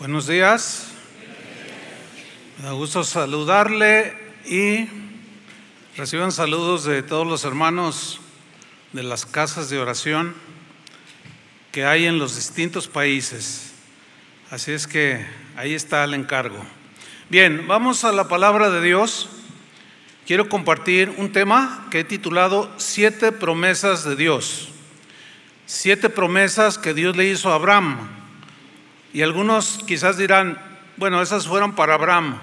Buenos días. Me da gusto saludarle y reciban saludos de todos los hermanos de las casas de oración que hay en los distintos países. Así es que ahí está el encargo. Bien, vamos a la palabra de Dios. Quiero compartir un tema que he titulado Siete promesas de Dios. Siete promesas que Dios le hizo a Abraham. Y algunos quizás dirán, bueno, esas fueron para Abraham.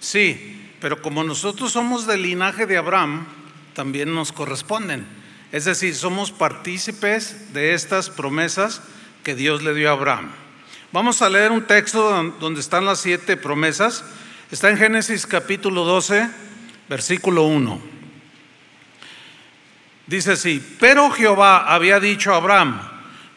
Sí, pero como nosotros somos del linaje de Abraham, también nos corresponden. Es decir, somos partícipes de estas promesas que Dios le dio a Abraham. Vamos a leer un texto donde están las siete promesas. Está en Génesis capítulo 12, versículo 1. Dice así, pero Jehová había dicho a Abraham,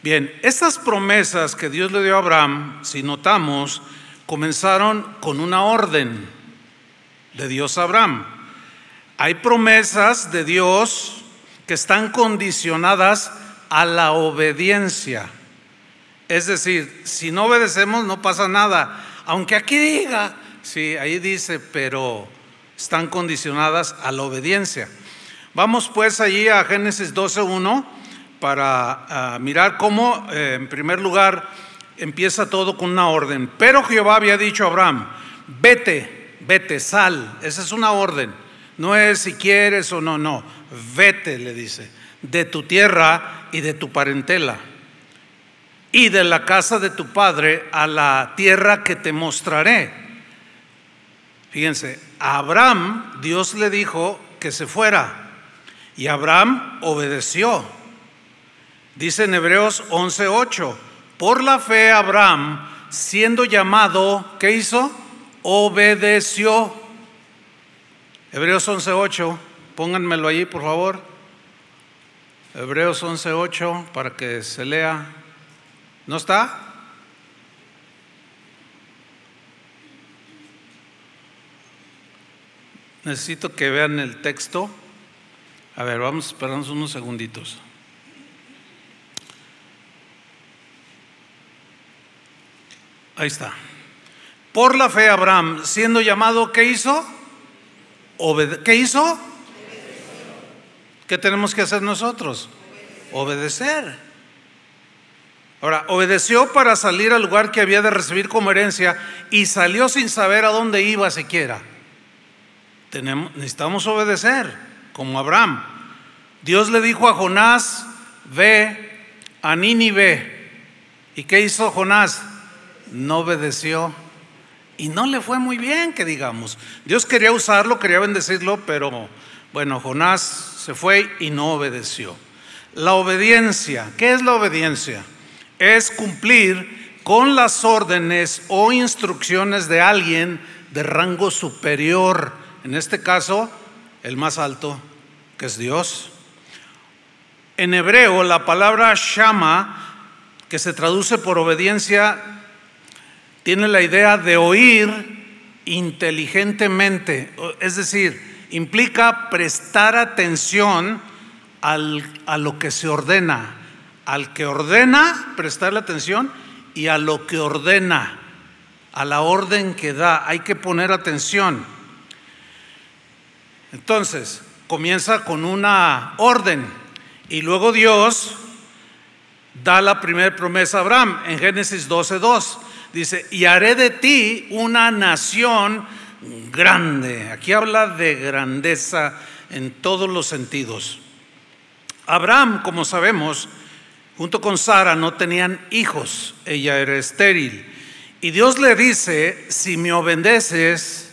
Bien, estas promesas que Dios le dio a Abraham, si notamos, comenzaron con una orden de Dios a Abraham. Hay promesas de Dios que están condicionadas a la obediencia. Es decir, si no obedecemos no pasa nada. Aunque aquí diga, sí, ahí dice, pero están condicionadas a la obediencia. Vamos pues allí a Génesis 12.1 para ah, mirar cómo, eh, en primer lugar, empieza todo con una orden. Pero Jehová había dicho a Abraham, vete, vete, sal. Esa es una orden. No es si quieres o no, no. Vete, le dice, de tu tierra y de tu parentela y de la casa de tu padre a la tierra que te mostraré. Fíjense, a Abraham Dios le dijo que se fuera. Y Abraham obedeció. Dice en Hebreos 11:8, por la fe Abraham, siendo llamado, ¿qué hizo? Obedeció. Hebreos 11:8, pónganmelo allí, por favor. Hebreos 11:8 para que se lea. ¿No está? Necesito que vean el texto. A ver, vamos a esperarnos unos segunditos. Ahí está. Por la fe Abraham, siendo llamado, ¿qué hizo? ¿Qué hizo? ¿Qué tenemos que hacer nosotros? Obedecer. Ahora, obedeció para salir al lugar que había de recibir como herencia y salió sin saber a dónde iba siquiera. Tenemos, necesitamos obedecer como Abraham. Dios le dijo a Jonás, ve a Nínive. ¿Y qué hizo Jonás? No obedeció. Y no le fue muy bien, que digamos. Dios quería usarlo, quería bendecirlo, pero bueno, Jonás se fue y no obedeció. La obediencia, ¿qué es la obediencia? Es cumplir con las órdenes o instrucciones de alguien de rango superior, en este caso, el más alto, que es Dios. En hebreo, la palabra shama, que se traduce por obediencia, tiene la idea de oír inteligentemente, es decir, implica prestar atención al, a lo que se ordena, al que ordena, prestarle atención y a lo que ordena, a la orden que da, hay que poner atención. Entonces, comienza con una orden y luego Dios da la primera promesa a Abraham en Génesis 12:2. Dice, y haré de ti una nación grande. Aquí habla de grandeza en todos los sentidos. Abraham, como sabemos, junto con Sara no tenían hijos, ella era estéril. Y Dios le dice, si me obedeces,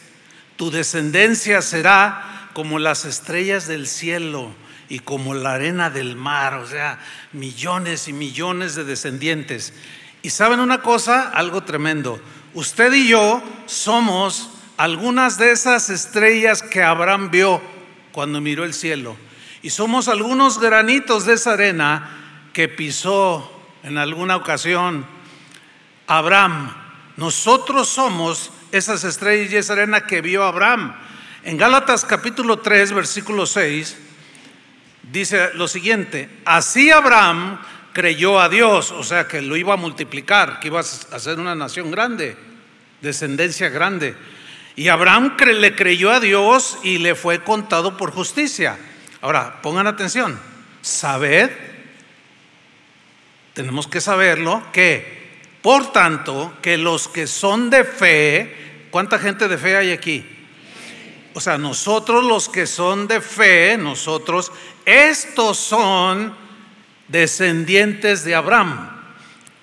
tu descendencia será como las estrellas del cielo y como la arena del mar, o sea, millones y millones de descendientes. Y saben una cosa, algo tremendo. Usted y yo somos algunas de esas estrellas que Abraham vio cuando miró el cielo. Y somos algunos granitos de esa arena que pisó en alguna ocasión Abraham. Nosotros somos esas estrellas y esa arena que vio Abraham. En Gálatas capítulo 3, versículo 6, dice lo siguiente, así Abraham creyó a Dios, o sea que lo iba a multiplicar, que iba a ser una nación grande, descendencia grande. Y Abraham le creyó a Dios y le fue contado por justicia. Ahora, pongan atención, sabed, tenemos que saberlo, que por tanto, que los que son de fe, ¿cuánta gente de fe hay aquí? O sea, nosotros los que son de fe, nosotros, estos son descendientes de Abraham,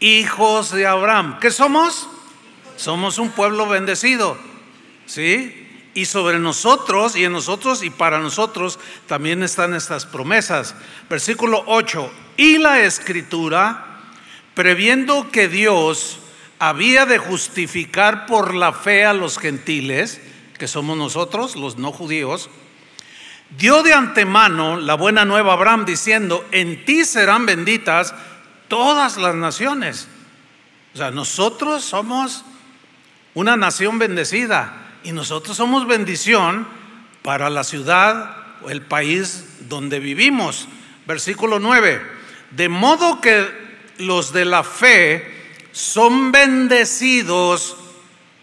hijos de Abraham. ¿Qué somos? Somos un pueblo bendecido. ¿Sí? Y sobre nosotros y en nosotros y para nosotros también están estas promesas. Versículo 8. Y la escritura, previendo que Dios había de justificar por la fe a los gentiles, que somos nosotros, los no judíos, dio de antemano la buena nueva a Abraham diciendo, en ti serán benditas todas las naciones. O sea, nosotros somos una nación bendecida y nosotros somos bendición para la ciudad o el país donde vivimos. Versículo 9. De modo que los de la fe son bendecidos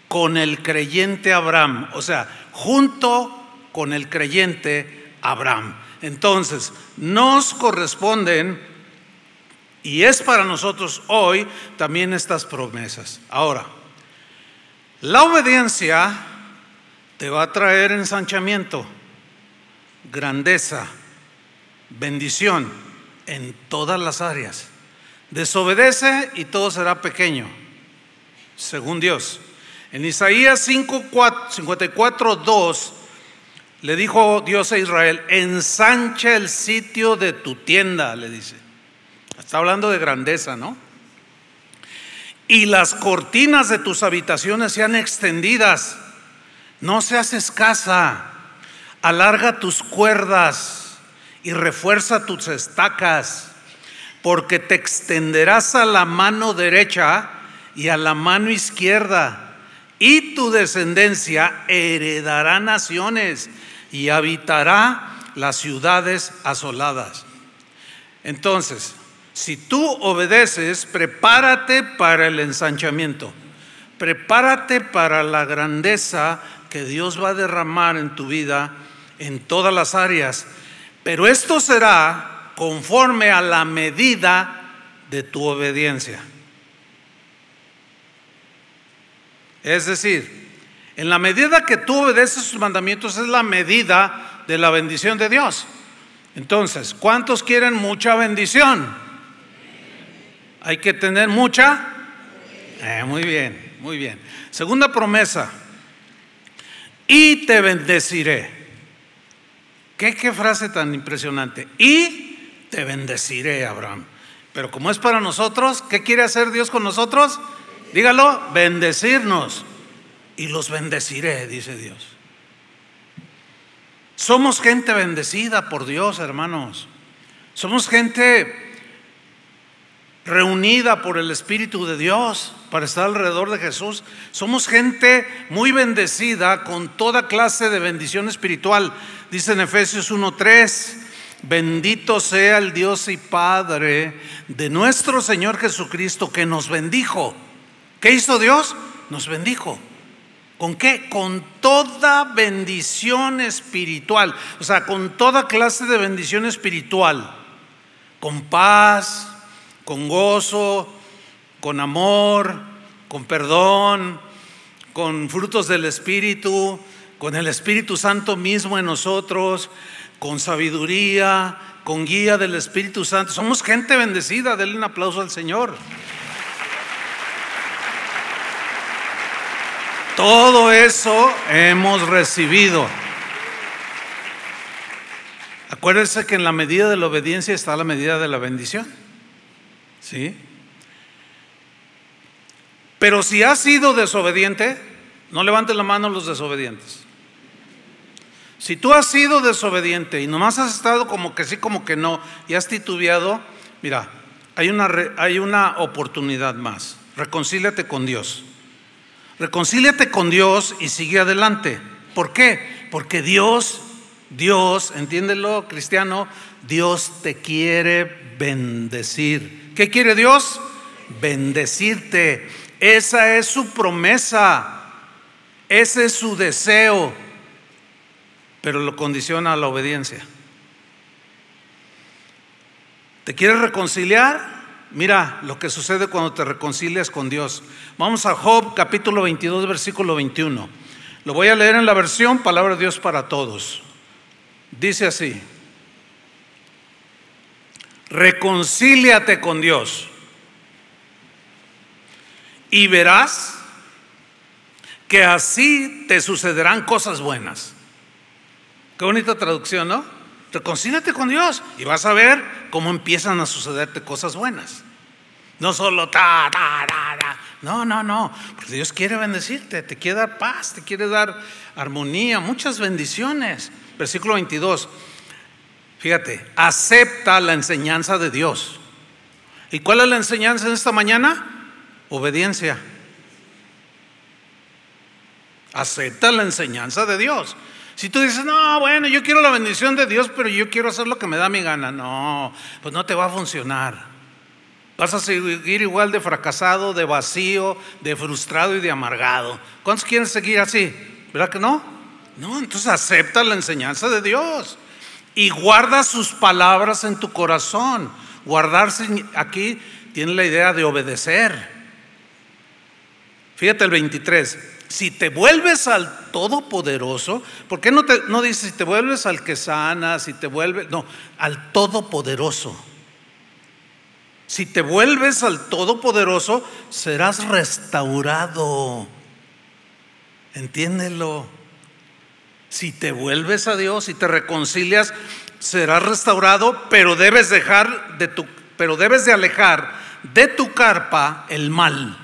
con el creyente Abraham, o sea, junto con el creyente Abraham. Entonces, nos corresponden, y es para nosotros hoy, también estas promesas. Ahora, la obediencia te va a traer ensanchamiento, grandeza, bendición en todas las áreas. Desobedece y todo será pequeño, según Dios. En Isaías 54, 2 le dijo Dios a Israel, ensancha el sitio de tu tienda, le dice. Está hablando de grandeza, ¿no? Y las cortinas de tus habitaciones sean extendidas no seas escasa, alarga tus cuerdas y refuerza tus estacas, porque te extenderás a la mano derecha y a la mano izquierda, y tu descendencia heredará naciones y habitará las ciudades asoladas. Entonces, si tú obedeces, prepárate para el ensanchamiento, prepárate para la grandeza que Dios va a derramar en tu vida en todas las áreas, pero esto será conforme a la medida de tu obediencia. Es decir, en la medida que tú obedeces sus mandamientos es la medida de la bendición de Dios. Entonces, ¿cuántos quieren mucha bendición? Hay que tener mucha. Eh, muy bien, muy bien. Segunda promesa, y te bendeciré. ¿Qué, ¿Qué, frase tan impresionante? Y te bendeciré, Abraham. Pero como es para nosotros, ¿qué quiere hacer Dios con nosotros? Dígalo, bendecirnos. Y los bendeciré, dice Dios. Somos gente bendecida por Dios, hermanos. Somos gente reunida por el Espíritu de Dios para estar alrededor de Jesús. Somos gente muy bendecida con toda clase de bendición espiritual. Dice en Efesios 1.3, bendito sea el Dios y Padre de nuestro Señor Jesucristo que nos bendijo. ¿Qué hizo Dios? Nos bendijo. ¿Con qué? Con toda bendición espiritual. O sea, con toda clase de bendición espiritual. Con paz, con gozo, con amor, con perdón, con frutos del Espíritu, con el Espíritu Santo mismo en nosotros, con sabiduría, con guía del Espíritu Santo. Somos gente bendecida, denle un aplauso al Señor. Todo eso hemos recibido. Acuérdense que en la medida de la obediencia está la medida de la bendición. ¿Sí? Pero si has sido desobediente, no levanten la mano los desobedientes. Si tú has sido desobediente y nomás has estado como que sí, como que no, y has titubeado, mira, hay una, hay una oportunidad más. Reconcíliate con Dios. Reconcíliate con Dios y sigue adelante. ¿Por qué? Porque Dios, Dios, entiéndelo, cristiano, Dios te quiere bendecir. ¿Qué quiere Dios? Bendecirte. Esa es su promesa. Ese es su deseo, pero lo condiciona a la obediencia. ¿Te quieres reconciliar? Mira lo que sucede cuando te reconcilias con Dios. Vamos a Job capítulo 22, versículo 21. Lo voy a leer en la versión Palabra de Dios para todos. Dice así, reconcíliate con Dios y verás que así te sucederán cosas buenas. Qué bonita traducción, ¿no? Reconcíliate con Dios y vas a ver cómo empiezan a sucederte cosas buenas. No solo ta, ta, ta, ta. No, no, no. Porque Dios quiere bendecirte, te quiere dar paz, te quiere dar armonía, muchas bendiciones. Versículo 22. Fíjate, acepta la enseñanza de Dios. ¿Y cuál es la enseñanza en esta mañana? Obediencia. Acepta la enseñanza de Dios. Si tú dices, no, bueno, yo quiero la bendición de Dios, pero yo quiero hacer lo que me da mi gana, no, pues no te va a funcionar. Vas a seguir igual de fracasado, de vacío, de frustrado y de amargado. ¿Cuántos quieren seguir así? ¿Verdad que no? No, entonces acepta la enseñanza de Dios y guarda sus palabras en tu corazón. Guardarse aquí tiene la idea de obedecer. Fíjate el 23 si te vuelves al Todopoderoso, ¿por qué no, te, no dice si te vuelves al que sana, si te vuelves, no, al Todopoderoso? Si te vuelves al Todopoderoso, serás restaurado. Entiéndelo. Si te vuelves a Dios y te reconcilias, serás restaurado, pero debes dejar de tu, pero debes de alejar de tu carpa el mal.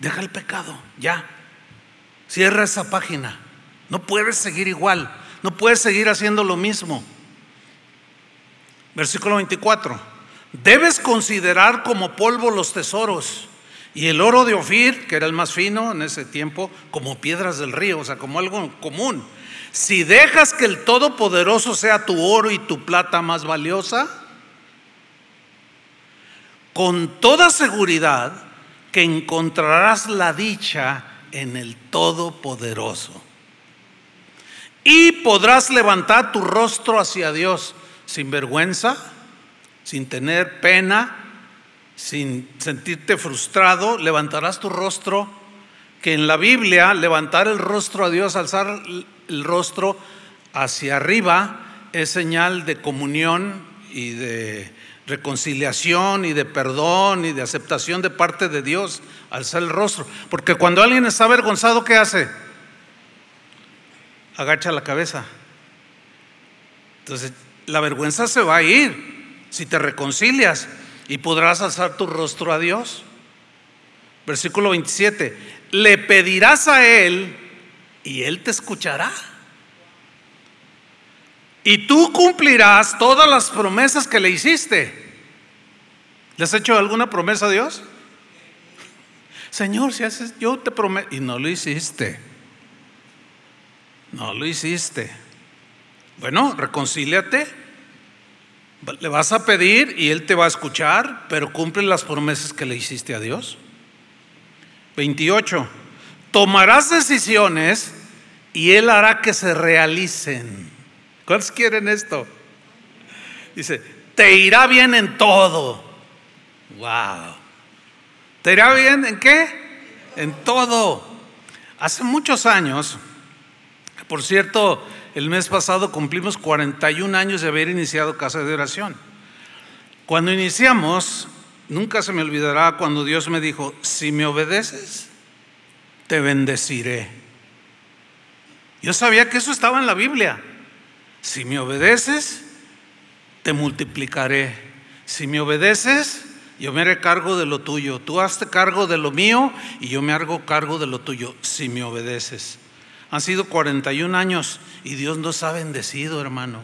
Deja el pecado, ya. Cierra esa página. No puedes seguir igual. No puedes seguir haciendo lo mismo. Versículo 24. Debes considerar como polvo los tesoros y el oro de Ofir, que era el más fino en ese tiempo, como piedras del río, o sea, como algo común. Si dejas que el Todopoderoso sea tu oro y tu plata más valiosa, con toda seguridad que encontrarás la dicha en el Todopoderoso. Y podrás levantar tu rostro hacia Dios sin vergüenza, sin tener pena, sin sentirte frustrado. Levantarás tu rostro, que en la Biblia levantar el rostro a Dios, alzar el rostro hacia arriba, es señal de comunión y de reconciliación y de perdón y de aceptación de parte de Dios alzar el rostro. Porque cuando alguien está avergonzado, ¿qué hace? Agacha la cabeza. Entonces, la vergüenza se va a ir si te reconcilias y podrás alzar tu rostro a Dios. Versículo 27. Le pedirás a Él y Él te escuchará. Y tú cumplirás todas las promesas que le hiciste. ¿Le has hecho alguna promesa a Dios? Señor, si haces, yo te prometo. Y no lo hiciste. No lo hiciste. Bueno, reconcíliate. Le vas a pedir y Él te va a escuchar, pero cumple las promesas que le hiciste a Dios. 28. Tomarás decisiones y Él hará que se realicen. ¿Cuántos quieren esto? Dice, te irá bien en todo. Wow. ¿Te irá bien en qué? En todo. Hace muchos años, por cierto, el mes pasado cumplimos 41 años de haber iniciado Casa de Oración. Cuando iniciamos, nunca se me olvidará cuando Dios me dijo, si me obedeces, te bendeciré. Yo sabía que eso estaba en la Biblia. Si me obedeces, te multiplicaré. Si me obedeces, yo me haré cargo de lo tuyo. Tú hazte cargo de lo mío y yo me hago cargo de lo tuyo si me obedeces. Han sido 41 años y Dios nos ha bendecido, hermano.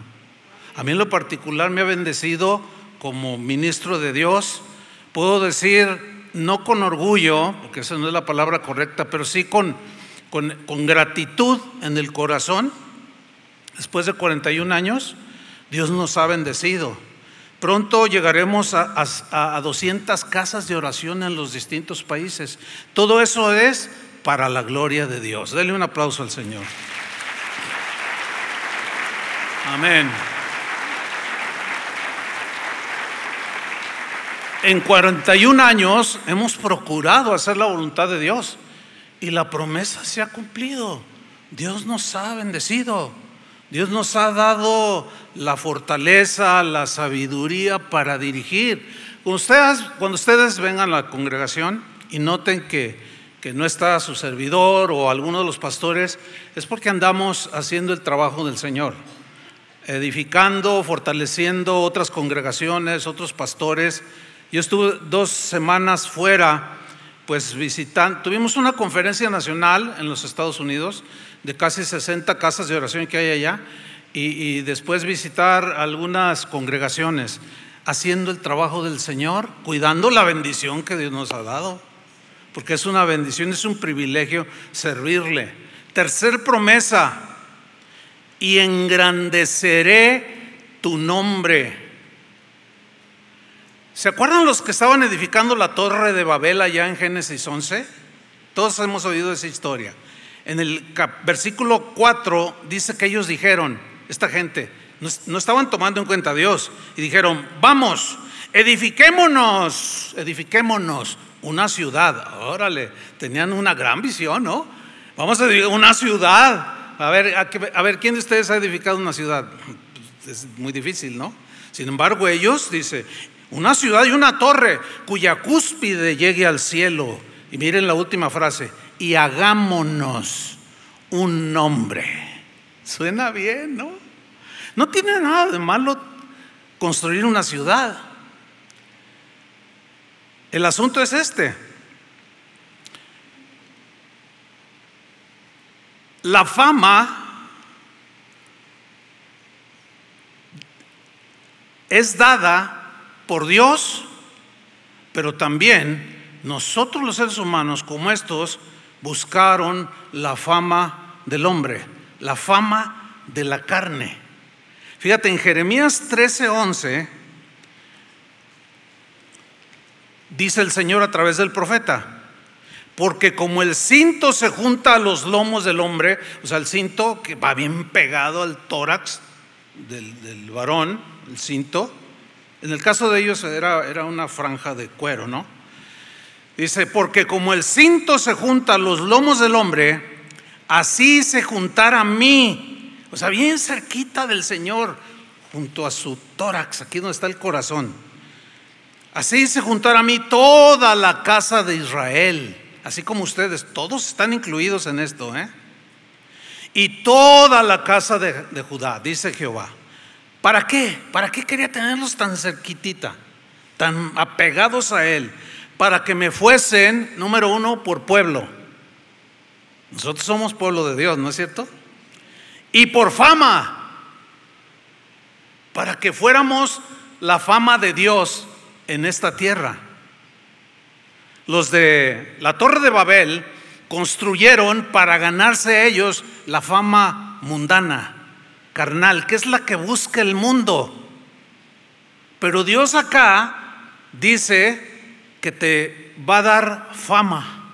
A mí en lo particular me ha bendecido como ministro de Dios. Puedo decir, no con orgullo, porque esa no es la palabra correcta, pero sí con, con, con gratitud en el corazón. Después de 41 años, Dios nos ha bendecido. Pronto llegaremos a, 200 casas de oración en los distintos países. Todo eso es para la gloria de Dios. Dele un aplauso al Señor. Amén. En 41 años hemos procurado hacer la voluntad de Dios y la promesa se ha cumplido. Dios nos ha bendecido. Dios nos ha dado la fortaleza, la sabiduría para dirigir. Cuando ustedes, cuando ustedes vengan a la congregación y noten que, que no está su servidor o alguno de los pastores, es porque andamos haciendo el trabajo del Señor, edificando, fortaleciendo otras congregaciones, otros pastores. Yo estuve dos semanas fuera, pues visitando, tuvimos una conferencia nacional en los Estados Unidos de casi 60 casas de oración que hay allá y, después visitar algunas congregaciones haciendo el trabajo del Señor, cuidando la bendición que Dios nos ha dado, porque es una bendición, es un privilegio servirle. Tercer promesa, y engrandeceré tu nombre. ¿Se acuerdan los que estaban edificando la torre de Babel allá en Génesis 11? Todos hemos oído esa historia en el versículo 4 dice que ellos dijeron, esta gente, no, estaban tomando en cuenta a Dios y dijeron, vamos, edifiquémonos, edifiquémonos una ciudad. Órale, tenían una gran visión, ¿no? Vamos a edificar una ciudad. A ver, a, ver, ¿quién de ustedes ha edificado una ciudad? Es muy difícil, ¿no? Sin embargo, ellos, dice, una ciudad y una torre cuya cúspide llegue al cielo. Y miren la última frase, y hagámonos un nombre. Suena bien, ¿no? No tiene nada de malo construir una ciudad. El asunto es este. La fama es dada por Dios, pero también nosotros los seres humanos como estos buscaron la fama del hombre, la fama de la carne. Fíjate, en Jeremías 13:11 dice el Señor a través del profeta, porque como el cinto se junta a los lomos del hombre, o sea, el cinto que va bien pegado al tórax del, varón, el cinto, en el caso de ellos era, era una franja de cuero, ¿no? Dice, porque como el cinto se junta a los lomos del hombre, así se juntara a mí, o sea, bien cerquita del Señor, junto a su tórax, aquí donde está el corazón. Así se juntara a mí toda la casa de Israel, así como ustedes, todos están incluidos en esto, ¿eh? Y toda la casa de, de Judá, dice Jehová. ¿Para qué? ¿Para qué quería tenerlos tan cerquitita, tan apegados a Él? Para que me fuesen, número uno, por pueblo. Nosotros somos pueblo de Dios, ¿no es cierto? Y por fama, para que fuéramos la fama de Dios en esta tierra. Los de la Torre de Babel construyeron para ganarse ellos la fama mundana, carnal, que es la que busca el mundo. Pero Dios acá dice que te va a dar fama,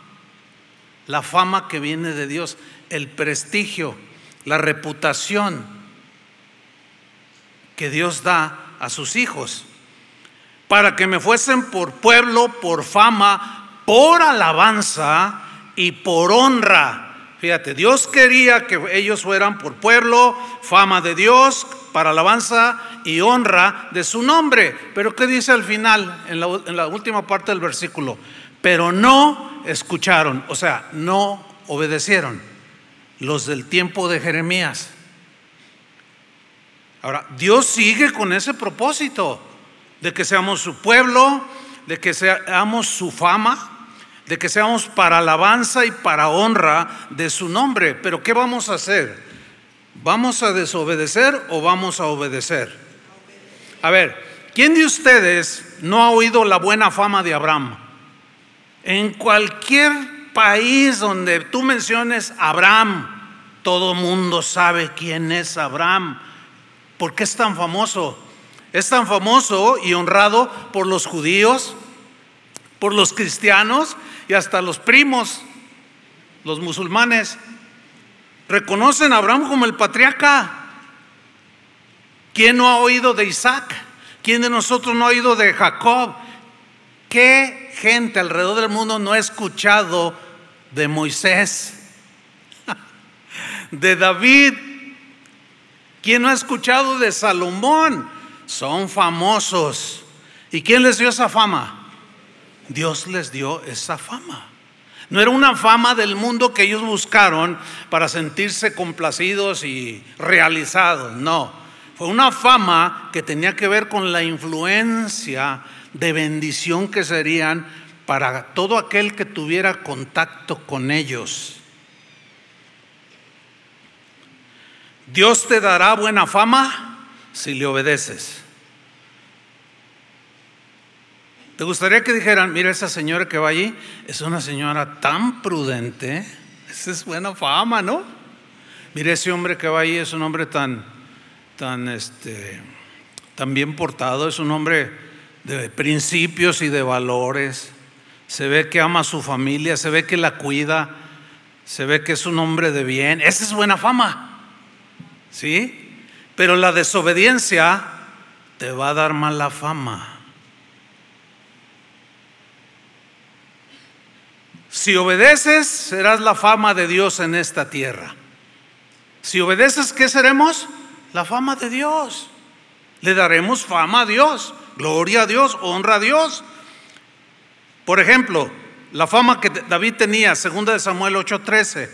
la fama que viene de Dios, el prestigio, la reputación que Dios da a sus hijos, para que me fuesen por pueblo, por fama, por alabanza y por honra. Fíjate, Dios quería que ellos fueran por pueblo, fama de Dios, para alabanza y honra de su nombre. Pero ¿qué dice al final, en la, última parte del versículo? Pero no escucharon, o sea, no obedecieron los del tiempo de Jeremías. Ahora, Dios sigue con ese propósito de que seamos su pueblo, de que seamos su fama, de que seamos para alabanza y para honra de su nombre. Pero ¿qué vamos a hacer? ¿Vamos a desobedecer o vamos a obedecer? A ver, ¿quién de ustedes no ha oído la buena fama de Abraham? En cualquier país donde tú menciones Abraham, todo mundo sabe quién es Abraham. ¿Por qué es tan famoso? Es tan famoso y honrado por los judíos, por los cristianos y hasta los primos, los musulmanes. Reconocen a Abraham como el patriarca. ¿Quién no ha oído de Isaac? ¿Quién de nosotros no ha oído de Jacob? ¿Qué gente alrededor del mundo no ha escuchado de Moisés? De David. ¿Quién no ha escuchado de Salomón? Son famosos. ¿Y quién les dio esa fama? Dios les dio esa fama. No era una fama del mundo que ellos buscaron para sentirse complacidos y realizados, no. Fue una fama que tenía que ver con la influencia de bendición que serían para todo aquel que tuviera contacto con ellos. Dios te dará buena fama si le obedeces. ¿Te gustaría que dijeran, mira esa señora que va allí, es una señora tan prudente, esa es buena fama, ¿no? Mira ese hombre que va allí, es un hombre tan, tan, este, tan bien portado, es un hombre de principios y de valores. Se ve que ama a su familia, se ve que la cuida, se ve que es un hombre de bien. Esa es buena fama, ¿sí? Pero la desobediencia te va a dar mala fama. Si obedeces, serás la fama de Dios en esta tierra. Si obedeces, ¿qué seremos? La fama de Dios. Le daremos fama a Dios, gloria a Dios, honra a Dios. Por ejemplo, la fama que David tenía, segunda de Samuel 8:13.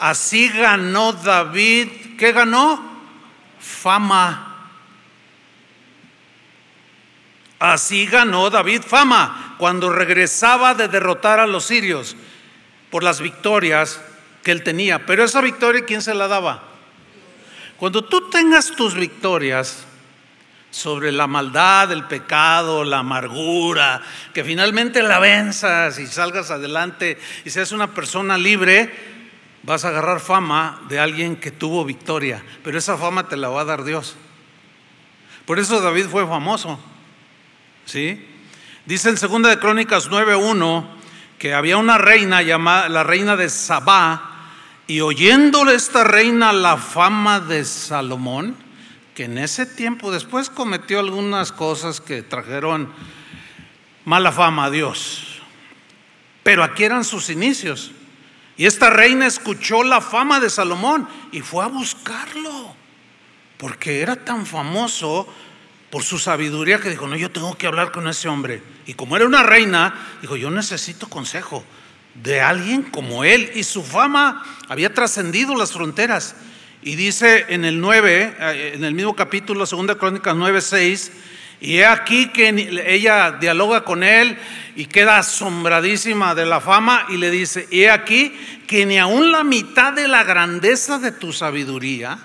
Así ganó David, ¿qué ganó? Fama. Así ganó David fama cuando regresaba de derrotar a los sirios por las victorias que él tenía. Pero esa victoria, ¿quién se la daba? Cuando tú tengas tus victorias sobre la maldad, el pecado, la amargura, que finalmente la venzas y salgas adelante y seas una persona libre, vas a agarrar fama de alguien que tuvo victoria. Pero esa fama te la va a dar Dios. Por eso David fue famoso. ¿Sí? Dice en 2 de Crónicas 9:1 que había una reina llamada la reina de Sabá y oyéndole esta reina la fama de Salomón, que en ese tiempo después cometió algunas cosas que trajeron mala fama a Dios. Pero aquí eran sus inicios. Y esta reina escuchó la fama de Salomón y fue a buscarlo, porque era tan famoso por su sabiduría que dijo, no, yo tengo que hablar con ese hombre. Y como era una reina, dijo, yo necesito consejo de alguien como él. Y su fama había trascendido las fronteras. Y dice en el 9, eh, en el mismo capítulo, 2 Crónicas 9, 6, y he aquí que ella dialoga con él y queda asombradísima de la fama y le dice, he aquí que ni aun la mitad de la grandeza de tu sabiduría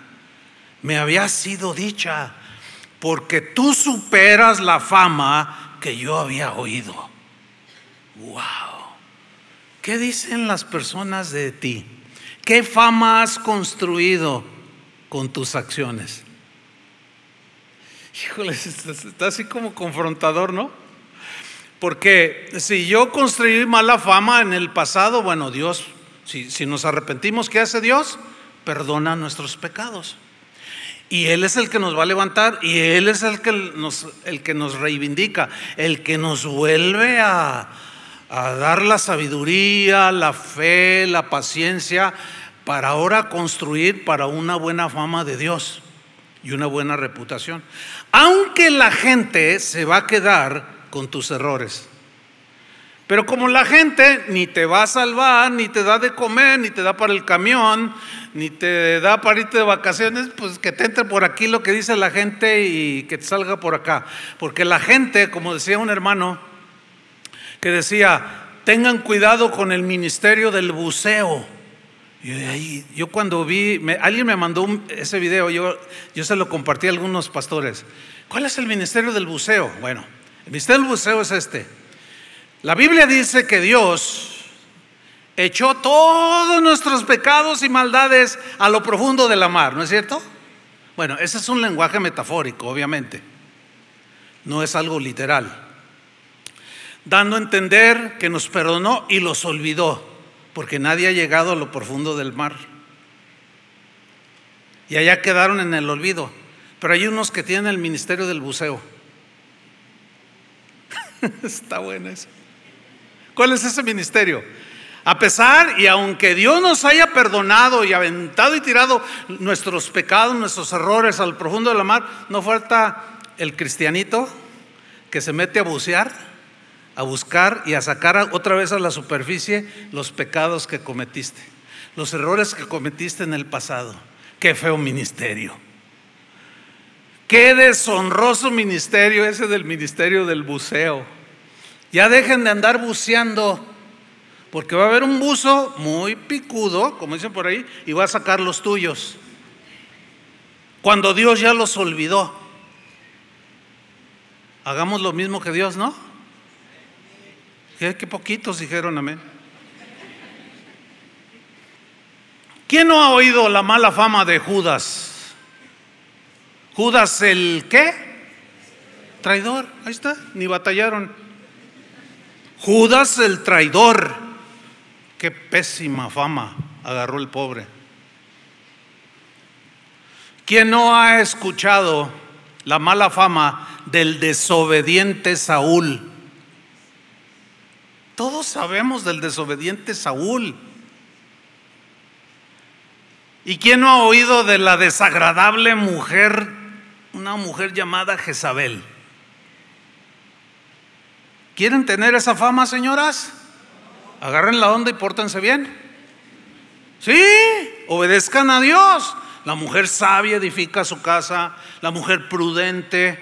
me había sido dicha porque tú superas la fama que yo había oído. Wow. ¿Qué dicen las personas de ti? ¿Qué fama has construido con tus acciones? Híjole, está así como confrontador, ¿no? Porque si yo construí mala fama en el pasado, bueno, Dios, si, si nos arrepentimos, ¿qué hace Dios? Perdona nuestros pecados. Y Él es el que nos va a levantar y Él es el que nos, el que nos reivindica, el que nos vuelve a, a dar la sabiduría, la fe, la paciencia para ahora construir para una buena fama de Dios y una buena reputación. Aunque la gente se va a quedar con tus errores. Pero como la gente ni te va a salvar, ni te da de comer, ni te da para el camión, ni te da para irte de vacaciones, pues que te entre por aquí lo que dice la gente y que te salga por acá. Porque la gente, como decía un hermano, que decía, tengan cuidado con el ministerio del buceo. Y yo cuando vi, alguien me mandó ese video, yo, yo se lo compartí a algunos pastores. ¿Cuál es el ministerio del buceo? Bueno, el ministerio del buceo es este. La Biblia dice que Dios echó todos nuestros pecados y maldades a lo profundo de la mar, ¿no es cierto? Bueno, ese es un lenguaje metafórico, obviamente. No es algo literal. Dando a entender que nos perdonó y los olvidó, porque nadie ha llegado a lo profundo del mar. Y allá quedaron en el olvido. Pero hay unos que tienen el ministerio del buceo. Está bueno eso. ¿Cuál es ese ministerio? A pesar y aunque Dios nos haya perdonado y aventado y tirado nuestros pecados, nuestros errores al profundo de la mar, no falta el cristianito que se mete a bucear, a buscar y a sacar otra vez a la superficie los pecados que cometiste, los errores que cometiste en el pasado. Qué feo ministerio. Qué deshonroso ministerio ese del ministerio del buceo. Ya dejen de andar buceando porque va a haber un buzo muy picudo, como dicen por ahí, y va a sacar los tuyos. Cuando Dios ya los olvidó. Hagamos lo mismo que Dios, ¿no? Qué, poquitos dijeron amén. ¿Quién no ha oído la mala fama de Judas? Judas el qué? Traidor, ahí está, ni batallaron. Judas el traidor. Qué pésima fama agarró el pobre. ¿Quién no ha escuchado la mala fama del desobediente Saúl? Todos sabemos del desobediente Saúl. ¿Y quién no ha oído de la desagradable mujer, una mujer llamada Jezabel? ¿Quieren tener esa fama, señoras? agarren la onda y pórtense bien. Sí, obedezcan a Dios. La mujer sabia edifica su casa, la mujer prudente,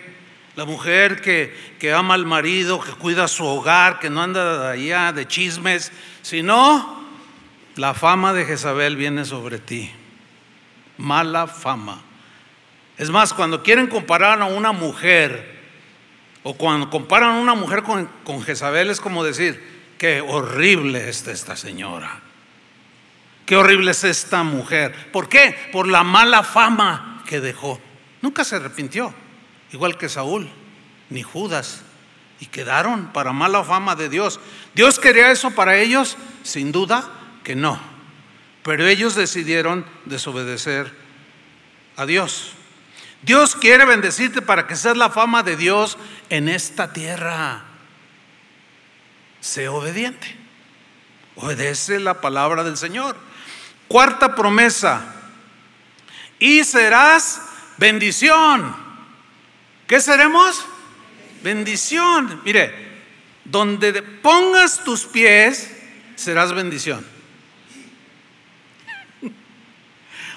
la mujer que, que ama al marido, que cuida su hogar, que no anda allá de chismes, sino la fama de Jezabel viene sobre ti. Mala fama. Es más, cuando quieren comparar a una mujer, o cuando comparan una mujer con, con Jezabel, es como decir, Qué horrible es esta señora. Qué horrible es esta mujer. ¿Por qué? Por la mala fama que dejó. Nunca se arrepintió, igual que Saúl, ni Judas. Y quedaron para mala fama de Dios. ¿Dios quería eso para ellos? Sin duda que no. Pero ellos decidieron desobedecer a Dios. Dios quiere bendecirte para que seas la fama de Dios en esta tierra sé obediente. Obedece la palabra del Señor. Cuarta promesa. Y serás bendición. ¿Qué seremos? Bendición. Mire, donde pongas tus pies, serás bendición.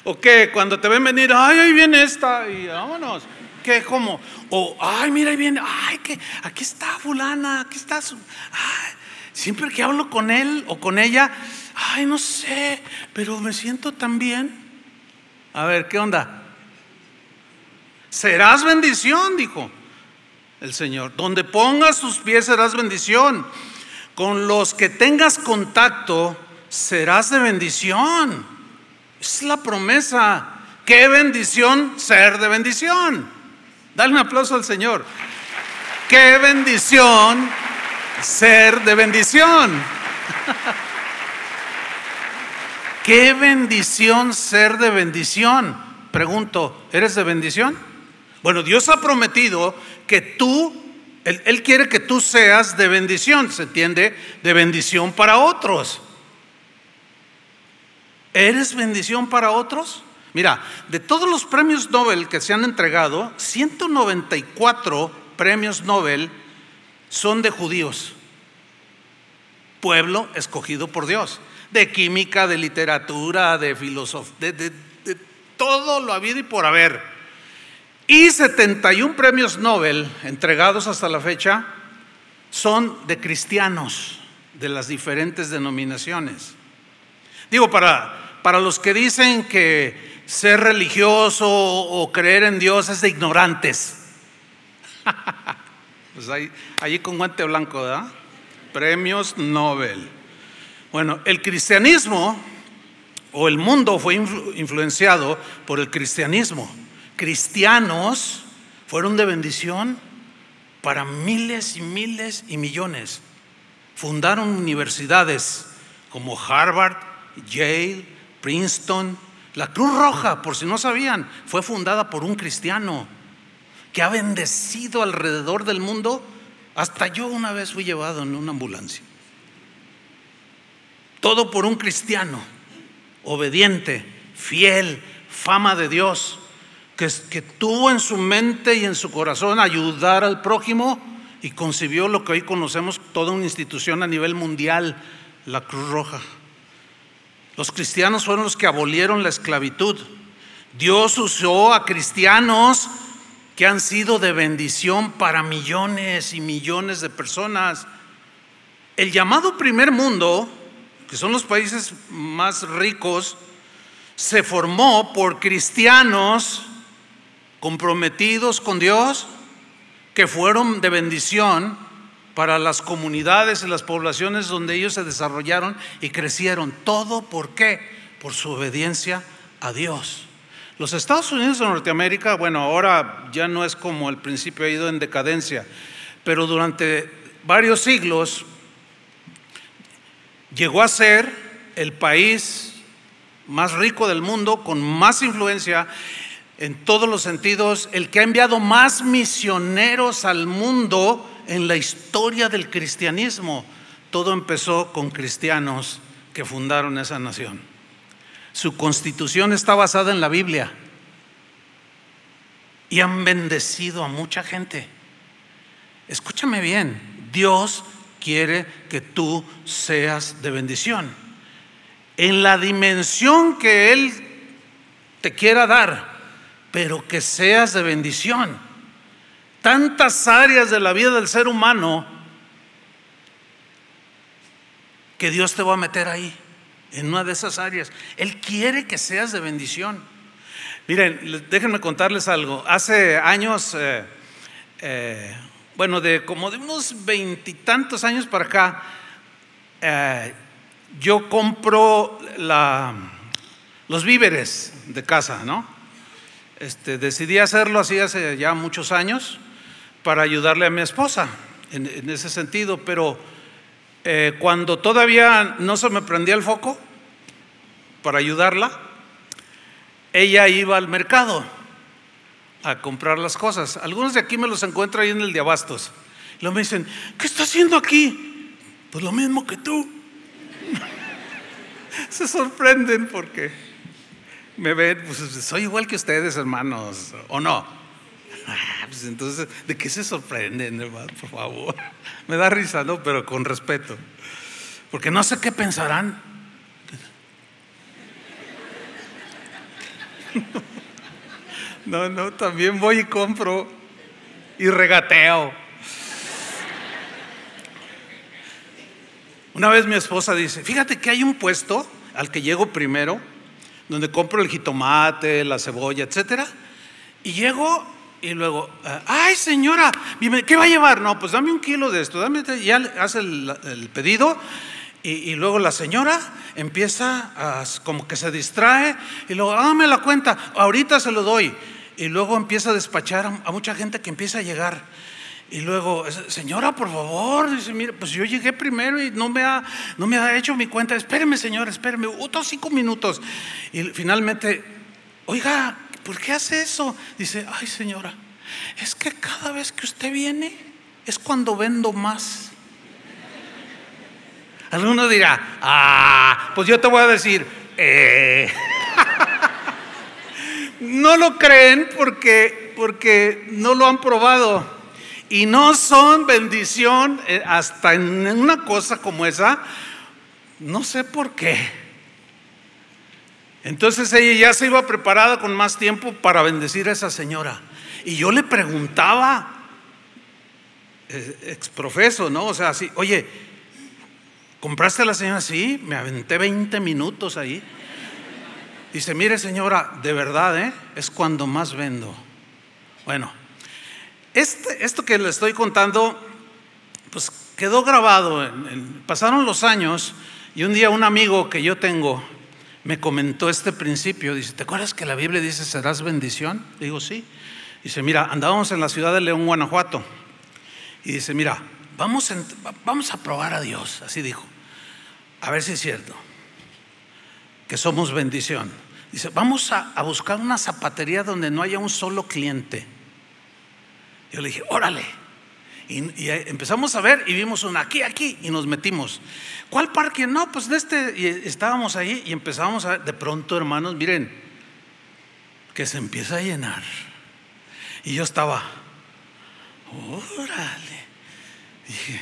¿O qué? Cuando te ven venir, ay, ahí viene esta, y vámonos. ¿Qué? ¿Cómo? O, ay, mira, ahí viene, ay, que aquí está fulana, aquí está su... siempre que hablo con él o con ella, ay, no sé, pero me siento tan bien. A ver, ¿qué onda? Serás bendición, dijo el Señor. Donde pongas tus pies serás bendición. Con los que tengas contacto serás de bendición. Es la promesa. Qué bendición ser de bendición. Dale un aplauso al Señor. Qué bendición ser de bendición. Qué bendición ser de bendición. Pregunto, ¿eres de bendición? Bueno, Dios ha prometido que tú, él, quiere que tú seas de bendición, ¿se entiende? De bendición para otros. ¿Eres bendición para otros? Mira, de todos los premios Nobel que se han entregado, 194 premios Nobel son de judíos, pueblo escogido por Dios, de química, de literatura, de filosofía, de, todo lo habido y por haber. Y 71 premios Nobel entregados hasta la fecha son de cristianos de las diferentes denominaciones. Digo, para, para los que dicen que ser religioso o creer en Dios es de ignorantes. pues ahí, con guante blanco, ¿verdad? Premios Nobel. Bueno, el cristianismo o el mundo fue influenciado por el cristianismo. Cristianos fueron de bendición para miles y miles y millones. Fundaron universidades como Harvard, Yale, Princeton. La Cruz Roja, por si no sabían, fue fundada por un cristiano que ha bendecido alrededor del mundo. Hasta yo una vez fui llevado en una ambulancia. Todo por un cristiano, obediente, fiel, fama de Dios que, tuvo en su mente y en su corazón ayudar al prójimo y concibió lo que hoy conocemos toda una institución a nivel mundial, la Cruz Roja. Los cristianos fueron los que abolieron la esclavitud. Dios usó a cristianos que han sido de bendición para millones y millones de personas. El llamado primer mundo, que son los países más ricos, se formó por cristianos comprometidos con Dios, que fueron de bendición para las comunidades y las poblaciones donde ellos se desarrollaron y crecieron. ¿Todo por qué? Por su obediencia a Dios. Los Estados Unidos de Norteamérica, bueno, ahora ya no es como al principio ha ido en decadencia, pero durante varios siglos llegó a ser el país más rico del mundo, con más influencia en todos los sentidos, el que ha enviado más misioneros al mundo en la historia del cristianismo. Todo empezó con cristianos que fundaron esa nación. Su constitución está basada en la Biblia y han bendecido a mucha gente. Escúchame bien, Dios quiere que tú seas de bendición. En la dimensión que Él te quiera dar, pero que seas de bendición. Tantas áreas de la vida del ser humano que Dios te va a meter ahí, en una de esas áreas. Él quiere que seas de bendición. Miren, déjenme contarles algo. Hace años, eh, eh, bueno, de como de unos veintitantos años para acá, eh, yo compro los víveres de casa, ¿no? Este, decidí hacerlo así hace ya muchos años para ayudarle a mi esposa en, ese sentido, pero eh, cuando todavía no se me prendía el foco para ayudarla, ella iba al mercado a comprar las cosas. Algunos de aquí me los encuentro ahí en el de Abastos. Y me dicen, ¿qué está haciendo aquí? Pues lo mismo que tú. se sorprenden porque me ven, pues soy igual que ustedes, hermanos, ¿o no? Ah, pues entonces, ¿de qué se sorprenden, hermano? Por favor. Me da risa, ¿no? Pero con respeto. Porque no sé qué pensarán. No, no, también voy y compro y regateo. Una vez mi esposa dice, fíjate que hay un puesto al que llego primero donde compro el jitomate, la cebolla, etcétera. Y llego y luego, eh, ay señora, ¿qué va a llevar? No, pues dame un kilo de esto, dame, ya hace el, pedido. Y, luego la señora empieza a, como que se distrae y luego, dame la cuenta, ahorita se lo doy. Y luego empieza a despachar a mucha gente que empieza a llegar. Y luego, señora, por favor, dice, mire, pues yo llegué primero y no me ha, no me ha hecho mi cuenta. Espéreme, señora, espéreme, otros cinco minutos. Y finalmente, oiga, ¿por qué hace eso? Dice, ay, señora, es que cada vez que usted viene es cuando vendo más. Alguno dirá, ah, pues yo te voy a decir, eh. no lo creen porque, porque no lo han probado y no son bendición eh, hasta en una cosa como esa, no sé por qué. Entonces ella ya se iba preparada con más tiempo para bendecir a esa señora. Y yo le preguntaba, eh, exprofeso, ¿no? O sea, así, oye, ¿compraste a la señora? Sí, me aventé 20 minutos ahí. Dice, mire señora, de verdad, ¿eh? es cuando más vendo. Bueno, este, esto que le estoy contando, pues quedó grabado. pasaron los años y un día un amigo que yo tengo me comentó este principio. Dice, ¿te acuerdas que la Biblia dice serás bendición? Digo, sí. Dice, mira, andábamos en la ciudad de León, Guanajuato. Y dice, mira, vamos, vamos a probar a Dios. Así dijo. A ver si es cierto. Que somos bendición. Dice, vamos a, buscar una zapatería donde no haya un solo cliente. Yo le dije, órale. Y, empezamos a ver y vimos una aquí, aquí, y nos metimos. ¿Cuál parque? No, pues de este, y estábamos ahí y empezamos a de pronto hermanos, miren, que se empieza a llenar. Y yo estaba, órale. Dije,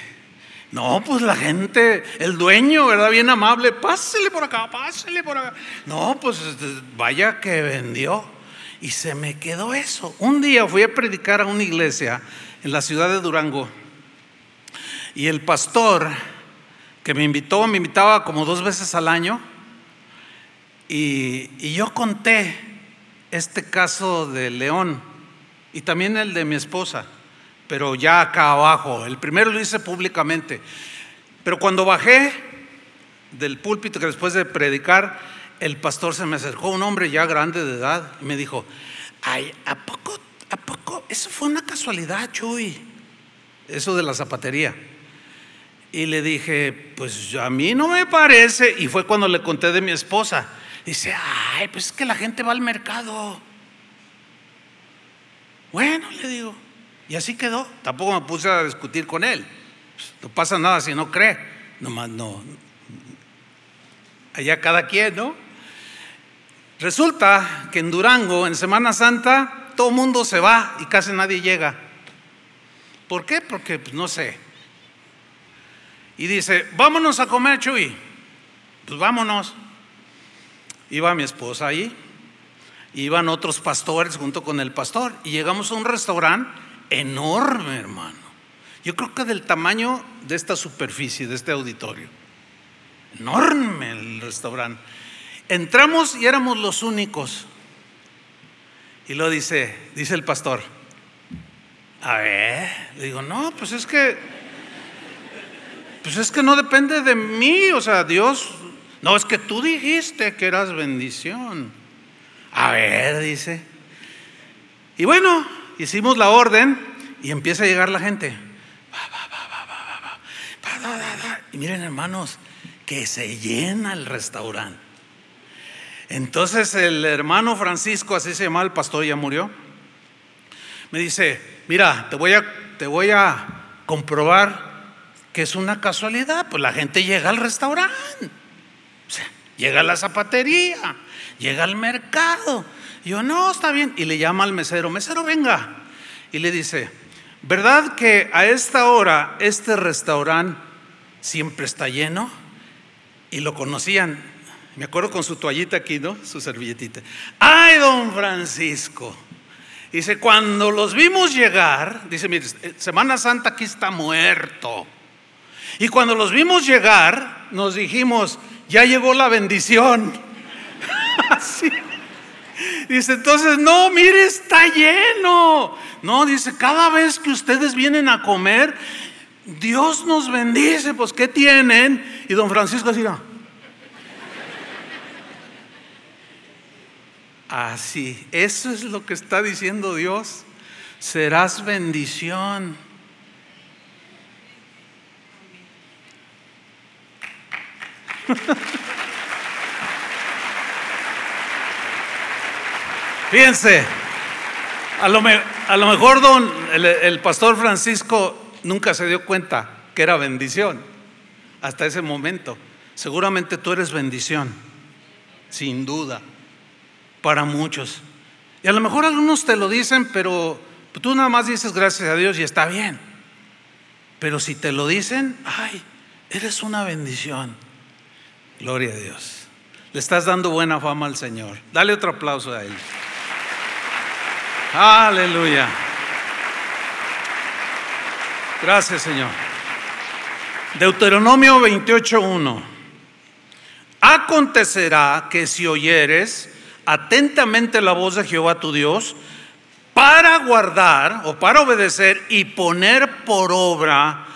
no, pues la gente, el dueño, ¿verdad? Bien amable, pásele por acá, pásele por acá. No, pues este, vaya que vendió. Y se me quedó eso. Un día fui a predicar a una iglesia en la ciudad de Durango. Y el pastor que me invitó, me invitaba como dos veces al año. Y, yo conté este caso de León y también el de mi esposa pero ya acá abajo. El primero lo hice públicamente. Pero cuando bajé del púlpito, que después de predicar, el pastor se me acercó, un hombre ya grande de edad, y me dijo, ay, ¿a poco, a poco? Eso fue una casualidad, Chuy. Eso de la zapatería. Y le dije, pues a mí no me parece. Y fue cuando le conté de mi esposa. Dice, ay, pues es que la gente va al mercado. Bueno, le digo, y así quedó. Tampoco me puse a discutir con él. No pasa nada si no cree. Nomás no. Allá cada quien, ¿no? Resulta que en Durango, en Semana Santa, todo el mundo se va y casi nadie llega. ¿Por qué? Porque, pues, no sé. Y dice, vámonos a comer, Chuy. Pues vámonos. Iba mi esposa ahí, iban otros pastores junto con el pastor, y llegamos a un restaurante enorme, hermano. Yo creo que del tamaño de esta superficie, de este auditorio. Enorme el restaurante. Entramos y éramos los únicos. Y lo dice, dice el pastor. A ver, le digo, no, pues es que, pues es que no depende de mí, o sea, Dios, no, es que tú dijiste que eras bendición. A ver, dice. Y bueno, hicimos la orden y empieza a llegar la gente. Y miren hermanos, que se llena el restaurante. Entonces el hermano Francisco, así se llama el pastor, ya murió, me dice, mira, te voy a, te voy a comprobar que es una casualidad, pues la gente llega al restaurante, llega a la zapatería, llega al mercado, yo, no, está bien. Y le llama al mesero, mesero, venga. Y le dice, ¿verdad que a esta hora este restaurante siempre está lleno? Y lo conocían. Me acuerdo con su toallita aquí, ¿no? Su servilletita. ¡Ay, don Francisco! Dice, cuando los vimos llegar, dice, mire, Semana Santa aquí está muerto. Y cuando los vimos llegar, nos dijimos, ya llegó la bendición. Así. Dice, entonces, no, mire, está lleno. No, dice, cada vez que ustedes vienen a comer, Dios nos bendice, pues ¿qué tienen? Y don Francisco así, Así, eso es lo que está diciendo Dios. Serás bendición. Fíjense, a lo, mejor don, el, pastor Francisco nunca se dio cuenta que era bendición hasta ese momento. Seguramente tú eres bendición, sin duda, para muchos. Y a lo mejor algunos te lo dicen, pero tú nada más dices gracias a Dios y está bien. Pero si te lo dicen, ay, eres una bendición. Gloria a Dios. Le estás dando buena fama al Señor. Dale otro aplauso a Él. Aleluya. Gracias, Señor. Deuteronomio 28.1. Acontecerá que si oyeres atentamente la voz de Jehová tu Dios, para guardar o para obedecer y poner por obra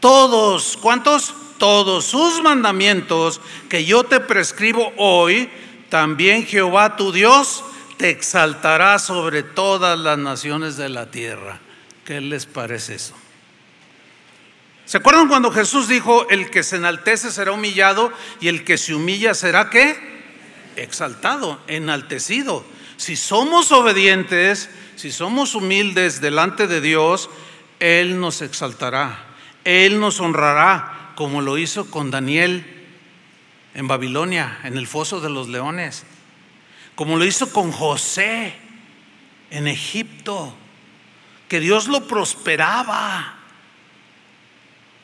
todos, ¿cuántos? Todos sus mandamientos que yo te prescribo hoy, también Jehová tu Dios te exaltará sobre todas las naciones de la tierra. ¿Qué les parece eso? ¿Se acuerdan cuando Jesús dijo, el que se enaltece será humillado y el que se humilla será qué? Exaltado, enaltecido. Si somos obedientes, si somos humildes delante de Dios, Él nos exaltará, Él nos honrará, como lo hizo con Daniel en Babilonia, en el foso de los leones, como lo hizo con José en Egipto, que Dios lo prosperaba.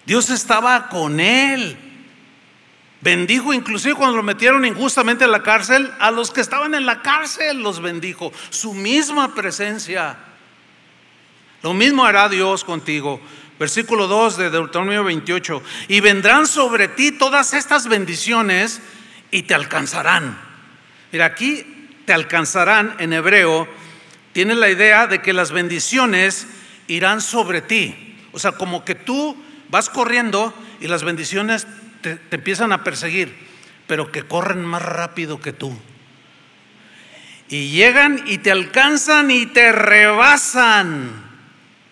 Dios estaba con él. Bendijo inclusive cuando lo metieron injustamente en la cárcel, a los que estaban en la cárcel los bendijo. Su misma presencia. Lo mismo hará Dios contigo. Versículo 2 de Deuteronomio 28. Y vendrán sobre ti todas estas bendiciones y te alcanzarán. Mira, aquí te alcanzarán en hebreo. Tiene la idea de que las bendiciones irán sobre ti. O sea, como que tú Vas corriendo y las bendiciones te, empiezan a perseguir, pero que corren más rápido que tú. Y llegan y te alcanzan y te rebasan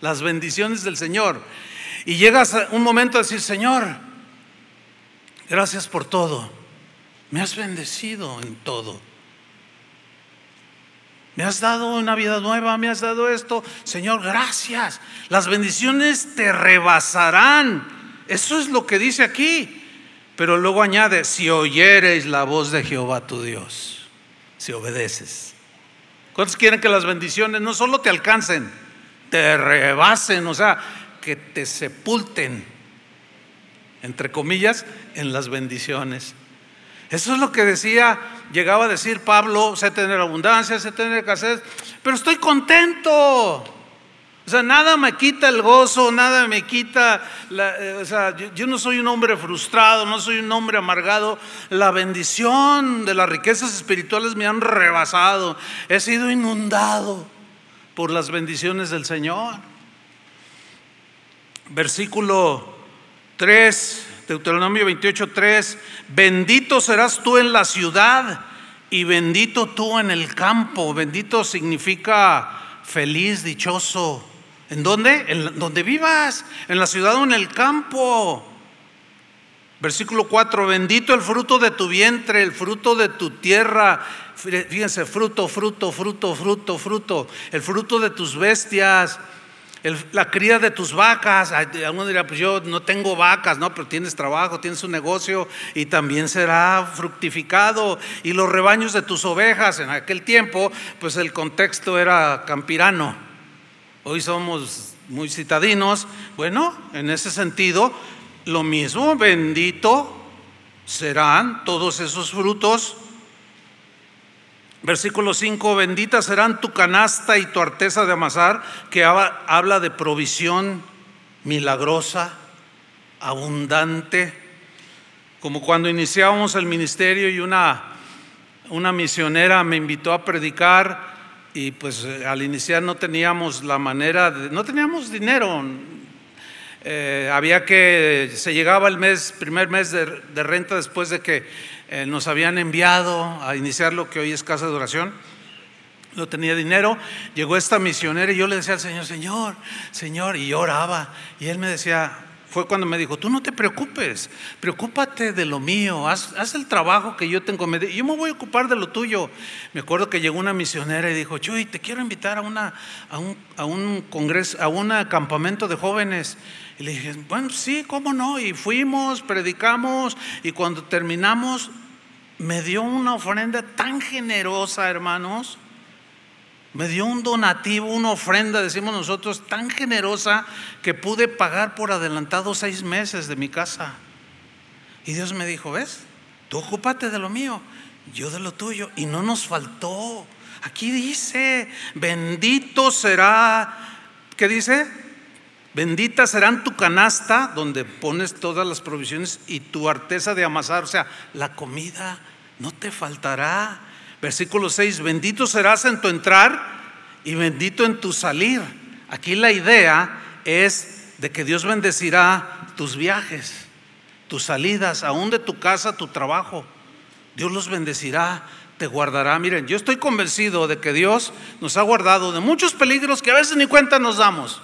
las bendiciones del Señor. Y llegas a un momento a decir, Señor, gracias por todo. Me has bendecido en todo. Me has dado una vida nueva, me has dado esto. Señor, gracias. Las bendiciones te rebasarán. Eso es lo que dice aquí. Pero luego añade, si oyereis la voz de Jehová tu Dios, si obedeces. ¿Cuántos quieren que las bendiciones no solo te alcancen, te rebasen, o sea, que te sepulten, entre comillas, en las bendiciones? Eso es lo que decía, llegaba a decir Pablo, sé tener abundancia, sé tener escasez, pero estoy contento. Sea, nada me quita el gozo, nada me quita, eh, o sea, yo, yo, no soy un hombre frustrado, no soy un hombre amargado. La bendición de las riquezas espirituales me han rebasado. He sido inundado por las bendiciones del Señor. Versículo 3 Deuteronomio 28:3, bendito serás tú en la ciudad y bendito tú en el campo. Bendito significa feliz, dichoso. ¿En dónde? En donde vivas, en la ciudad o en el campo. Versículo 4, bendito el fruto de tu vientre, el fruto de tu tierra. Fíjense, fruto, fruto, fruto, fruto, fruto. El fruto de tus bestias la cría de tus vacas. Alguno dirá, pues yo no tengo vacas, no, pero tienes trabajo, tienes un negocio y también será fructificado. Y los rebaños de tus ovejas, en aquel tiempo, pues el contexto era campirano. Hoy somos muy citadinos. Bueno, en ese sentido, lo mismo, bendito serán todos esos frutos Versículo 5, bendita serán tu canasta y tu arteza de amasar, que habla de provisión milagrosa, abundante, como cuando iniciábamos el ministerio y una, una misionera me invitó a predicar y pues eh, al iniciar no teníamos la manera, de, no teníamos dinero, eh, había que, se llegaba el mes, primer mes de renta después de que eh, nos habían enviado a iniciar lo que hoy es casa de oración. No tenía dinero, llegó esta misionera y yo le decía al Señor, Señor, Señor, y lloraba. Y él me decía, fue cuando me dijo, tú no te preocupes, preocúpate de lo mío, haz, el trabajo que yo tengo, yo me voy a ocupar de lo tuyo. Me acuerdo que llegó una misionera y dijo, Chuy, te quiero invitar a, un, a un congreso, a un campamento de jóvenes. Y le dije, bueno, sí, cómo no, y fuimos, predicamos, y cuando terminamos, me dio una ofrenda tan generosa, hermanos. Me dio un donativo, una ofrenda, decimos nosotros, tan generosa que pude pagar por adelantado seis meses de mi casa. Y Dios me dijo, ¿ves? Tú ocúpate de lo mío, yo de lo tuyo. Y no nos faltó. Aquí dice, bendito será, ¿qué dice? Bendita serán tu canasta donde pones todas las provisiones y tu arteza de amasar, o sea, la comida no te faltará. Versículo 6, bendito serás en tu entrar y bendito en tu salir. Aquí la idea es de que Dios bendecirá tus viajes, tus salidas, aún de tu casa, tu trabajo. Dios los bendecirá, te guardará. Miren, yo estoy convencido de que Dios nos ha guardado de muchos peligros que a veces ni cuenta nos damos.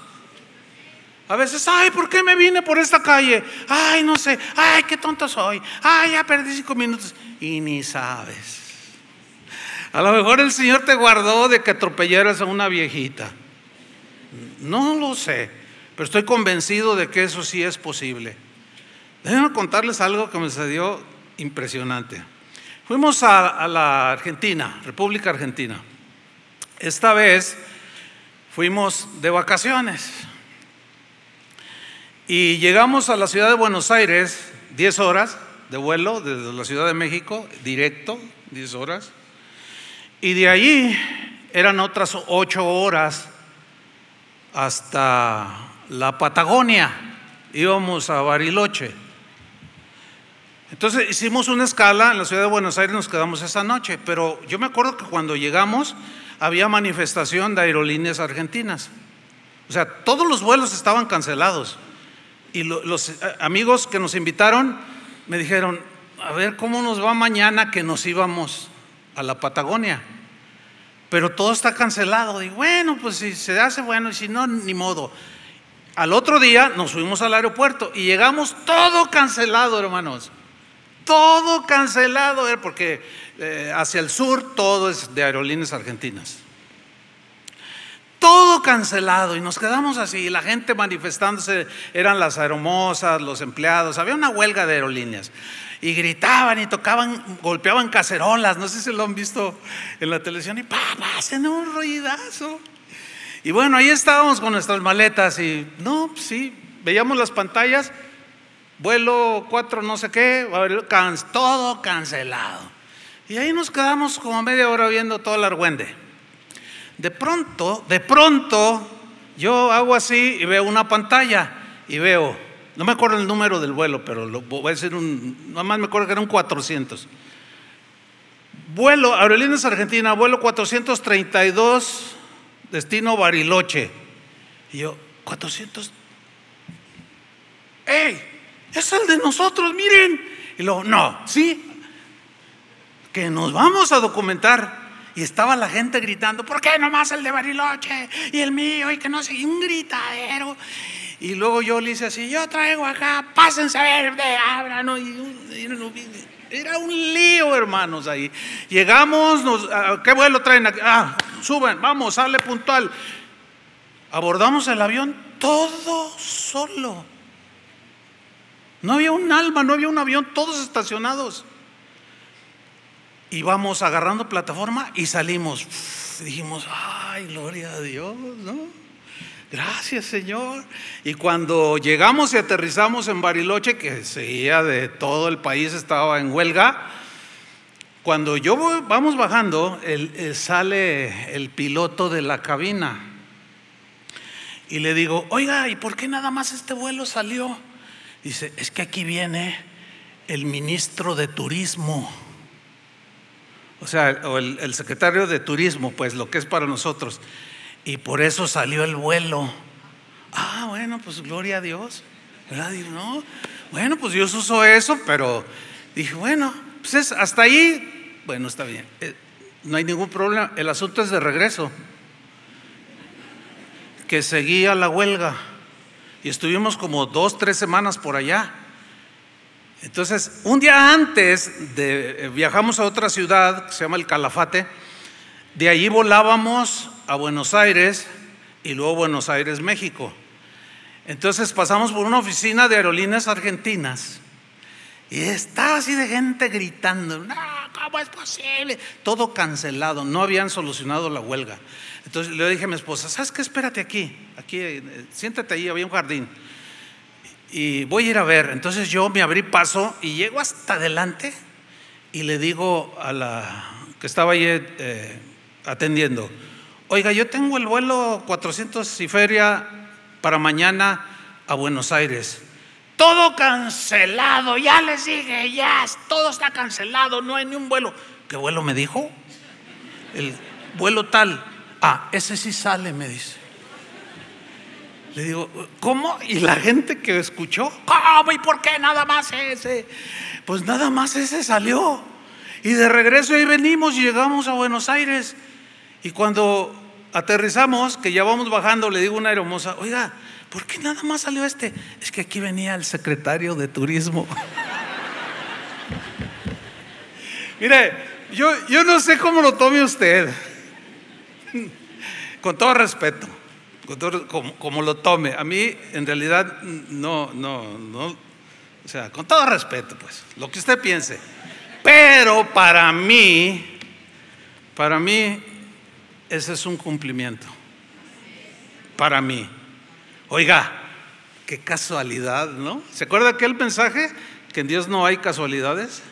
A veces, ay, ¿por qué me vine por esta calle? Ay, no sé, ay, qué tonto soy. Ay, ya perdí cinco minutos. Y ni sabes. A lo mejor el Señor te guardó de que atropellaras a una viejita. No lo sé, pero estoy convencido de que eso sí es posible. Déjenme contarles algo que me sucedió impresionante. Fuimos a, a la Argentina, República Argentina. Esta vez fuimos de vacaciones. Y llegamos a la ciudad de Buenos Aires, 10 horas de vuelo desde la Ciudad de México, directo, 10 horas. Y de allí eran otras 8 horas hasta la Patagonia. Íbamos a Bariloche. Entonces hicimos una escala en la ciudad de Buenos Aires, nos quedamos esa noche, pero yo me acuerdo que cuando llegamos había manifestación de aerolíneas argentinas. O sea, todos los vuelos estaban cancelados. Y los eh, amigos que nos invitaron me dijeron, a ver cómo nos va mañana que nos íbamos a la Patagonia. Pero todo está cancelado. Y bueno, pues si se hace bueno y si no, ni modo. Al otro día nos fuimos al aeropuerto y llegamos todo cancelado, hermanos. Todo cancelado, eh, porque eh, hacia el sur todo es de aerolíneas argentinas todo cancelado y nos quedamos así, la gente manifestándose, eran las aeromosas, los empleados, había una huelga de aerolíneas y gritaban y tocaban, golpeaban cacerolas, no sé si lo han visto en la televisión y papá, hacen un ruidazo. Y bueno, ahí estábamos con nuestras maletas y no, pues sí, veíamos las pantallas, vuelo 4 no sé qué, todo cancelado. Y ahí nos quedamos como media hora viendo todo el argüende. De pronto, de pronto, yo hago así y veo una pantalla y veo, no me acuerdo el número del vuelo, pero lo, voy a decir un, nada más me acuerdo que era un 400. Vuelo, Aerolíneas Argentina, vuelo 432, destino Bariloche. Y yo, 400. ¡Ey! Es el de nosotros, miren. Y luego, no, sí, que nos vamos a documentar. Y estaba la gente gritando, ¿por qué nomás el de Bariloche? Y el mío, y que no sé, un gritadero. Y luego yo le hice así, yo traigo acá, pásense a ver, abran. era un lío, hermanos, ahí. Llegamos, nos, ah, ¿qué vuelo traen aquí? Ah, suben, vamos, sale puntual. Abordamos el avión todo solo. No había un alma, no había un avión, todos estacionados. Y vamos agarrando plataforma y salimos. dijimos, ay, gloria a Dios, ¿no? Gracias, Señor. Y cuando llegamos y aterrizamos en Bariloche, que seguía de todo el país, estaba en huelga, cuando yo vamos bajando, sale el piloto de la cabina y le digo, oiga, ¿y por qué nada más este vuelo salió? Dice, es que aquí viene el ministro de Turismo o sea, o el, secretario de turismo, pues lo que es para nosotros. Y por eso salió el vuelo. Ah, bueno, pues gloria a Dios. ¿Verdad? no, bueno, pues Dios usó eso, pero dije, bueno, pues es, hasta ahí, bueno, está bien. Eh, no hay ningún problema. El asunto es de regreso. Que seguía la huelga. Y estuvimos como dos, tres semanas por allá. Entonces, un día antes de eh, viajamos a otra ciudad que se llama el Calafate, de allí volábamos a Buenos Aires y luego Buenos Aires, México. Entonces pasamos por una oficina de aerolíneas argentinas y estaba así de gente gritando, no, ¿cómo es posible? Todo cancelado, no habían solucionado la huelga. Entonces le dije a mi esposa, ¿sabes qué? Espérate aquí, aquí, eh, siéntate ahí, había un jardín y voy a ir a ver. Entonces yo me abrí paso y llego hasta adelante y le digo a la que estaba ahí eh, atendiendo, oiga, yo tengo el vuelo 400 y feria para mañana a Buenos Aires. Todo cancelado, ya les dije, ya, todo está cancelado, no hay ni un vuelo. ¿Qué vuelo me dijo? El vuelo tal. Ah, ese sí sale, me dice. Le digo, ¿cómo? Y la gente que escuchó, ¿cómo y por qué nada más ese? Pues nada más ese salió. Y de regreso ahí venimos y llegamos a Buenos Aires. Y cuando aterrizamos, que ya vamos bajando, le digo a una hermosa, oiga, ¿por qué nada más salió este? Es que aquí venía el secretario de turismo. Mire, yo, yo no sé cómo lo tome usted, con todo respeto, con todo, como, como, lo tome. A mí, en realidad, no, no, no, o sea, con todo respeto, pues, lo que usted piense. Pero para mí, para mí, ese es un cumplimiento. Para mí. Oiga, qué casualidad, ¿no? ¿Se acuerda aquel mensaje? Que en Dios no hay casualidades.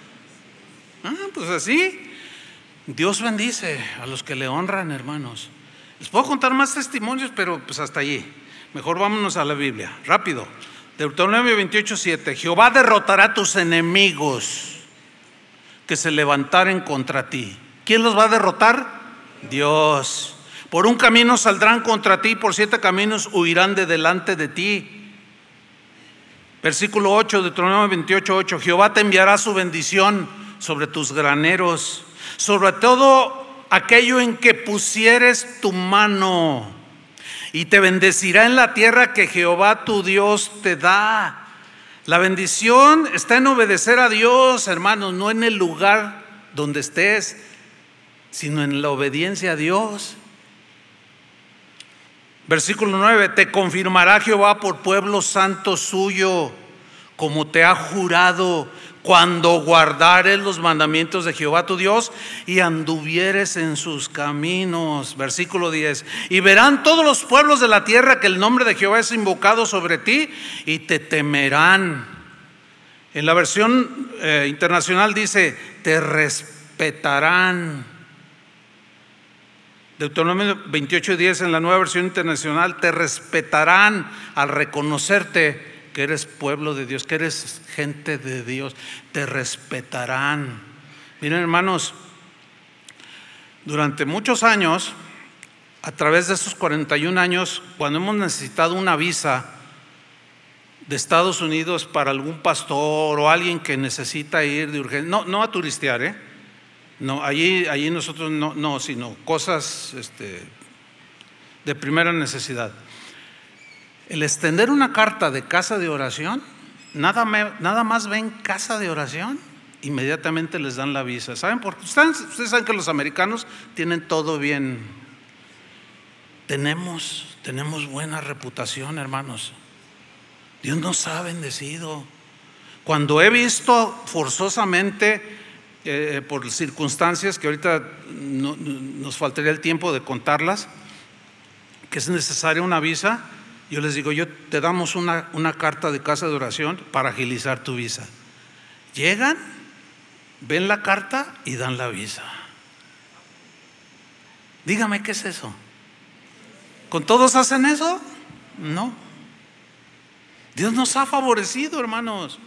Ah, pues así. Dios bendice a los que le honran, hermanos. Les puedo contar más testimonios, pero pues hasta allí. Mejor vámonos a la Biblia. Rápido. Deuteronomio 28, 7. Jehová derrotará a tus enemigos que se levantaren contra ti. ¿Quién los va a derrotar? Dios. Por un camino saldrán contra ti, por siete caminos huirán de delante de ti. Versículo 8, Deuteronomio 28, 8. Jehová te enviará su bendición sobre tus graneros, sobre todo aquello en que pusieres tu mano, y te bendecirá en la tierra que Jehová tu Dios te da. La bendición está en obedecer a Dios, hermanos, no en el lugar donde estés, sino en la obediencia a Dios. Versículo 9, te confirmará Jehová por pueblo santo suyo, como te ha jurado, cuando guardares los mandamientos de Jehová tu Dios y anduvieres en sus caminos. Versículo 10, y verán todos los pueblos de la tierra que el nombre de Jehová es invocado sobre ti y te temerán. En la versión eh, internacional dice, te respetarán. Deuteronomio 28:10 en la nueva versión internacional, te respetarán al reconocerte que eres pueblo de Dios, que eres gente de Dios, te respetarán. Miren hermanos, durante muchos años, a través de estos 41 años, cuando hemos necesitado una visa de Estados Unidos para algún pastor o alguien que necesita ir de urgencia, no, no a turistear, ¿eh? No, allí, allí nosotros no, no sino cosas este, de primera necesidad. El extender una carta de casa de oración, nada, nada más ven casa de oración, inmediatamente les dan la visa. ¿Saben por qué? Ustedes, ustedes saben que los americanos tienen todo bien. Tenemos, tenemos buena reputación, hermanos. Dios nos ha bendecido. Cuando he visto forzosamente eh, por circunstancias que ahorita nos faltaría el tiempo de contarlas, que es necesaria una visa, yo les digo, yo te damos una, una carta de casa de oración para agilizar tu visa. Llegan, ven la carta y dan la visa. Dígame, ¿qué es eso? ¿Con todos hacen eso? No. Dios nos ha favorecido, hermanos.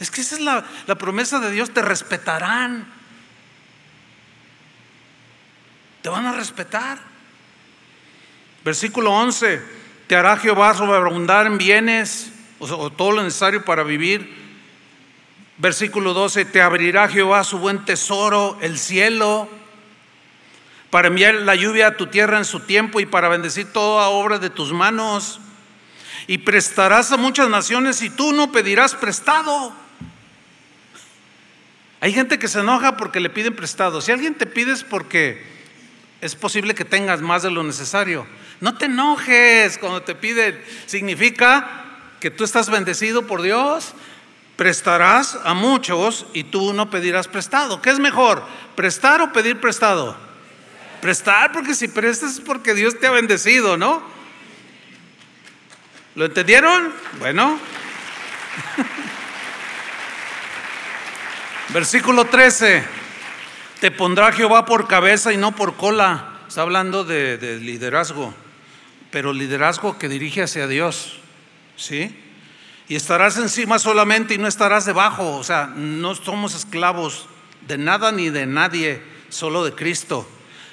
Es que esa es la, promesa de Dios, te respetarán. Te van a respetar. Versículo 11, te hará Jehová sobreabundar en bienes o, todo lo necesario para vivir. Versículo 12, te abrirá Jehová su buen tesoro, el cielo, para enviar la lluvia a tu tierra en su tiempo y para bendecir toda obra de tus manos. Y prestarás a muchas naciones y tú no pedirás prestado. Hay gente que se enoja porque le piden prestado. Si alguien te pide es porque es posible que tengas más de lo necesario. No te enojes cuando te piden. Significa que tú estás bendecido por Dios. Prestarás a muchos y tú no pedirás prestado. ¿Qué es mejor? ¿Prestar o pedir prestado? Prestar porque si prestas es porque Dios te ha bendecido, ¿no? ¿Lo entendieron? Bueno. Versículo 13. Te pondrá Jehová por cabeza y no por cola. Está hablando de, liderazgo. pero liderazgo que dirige hacia Dios. ¿Sí? Y estarás encima solamente y no estarás debajo. O sea, no somos esclavos de nada ni de nadie, solo de Cristo.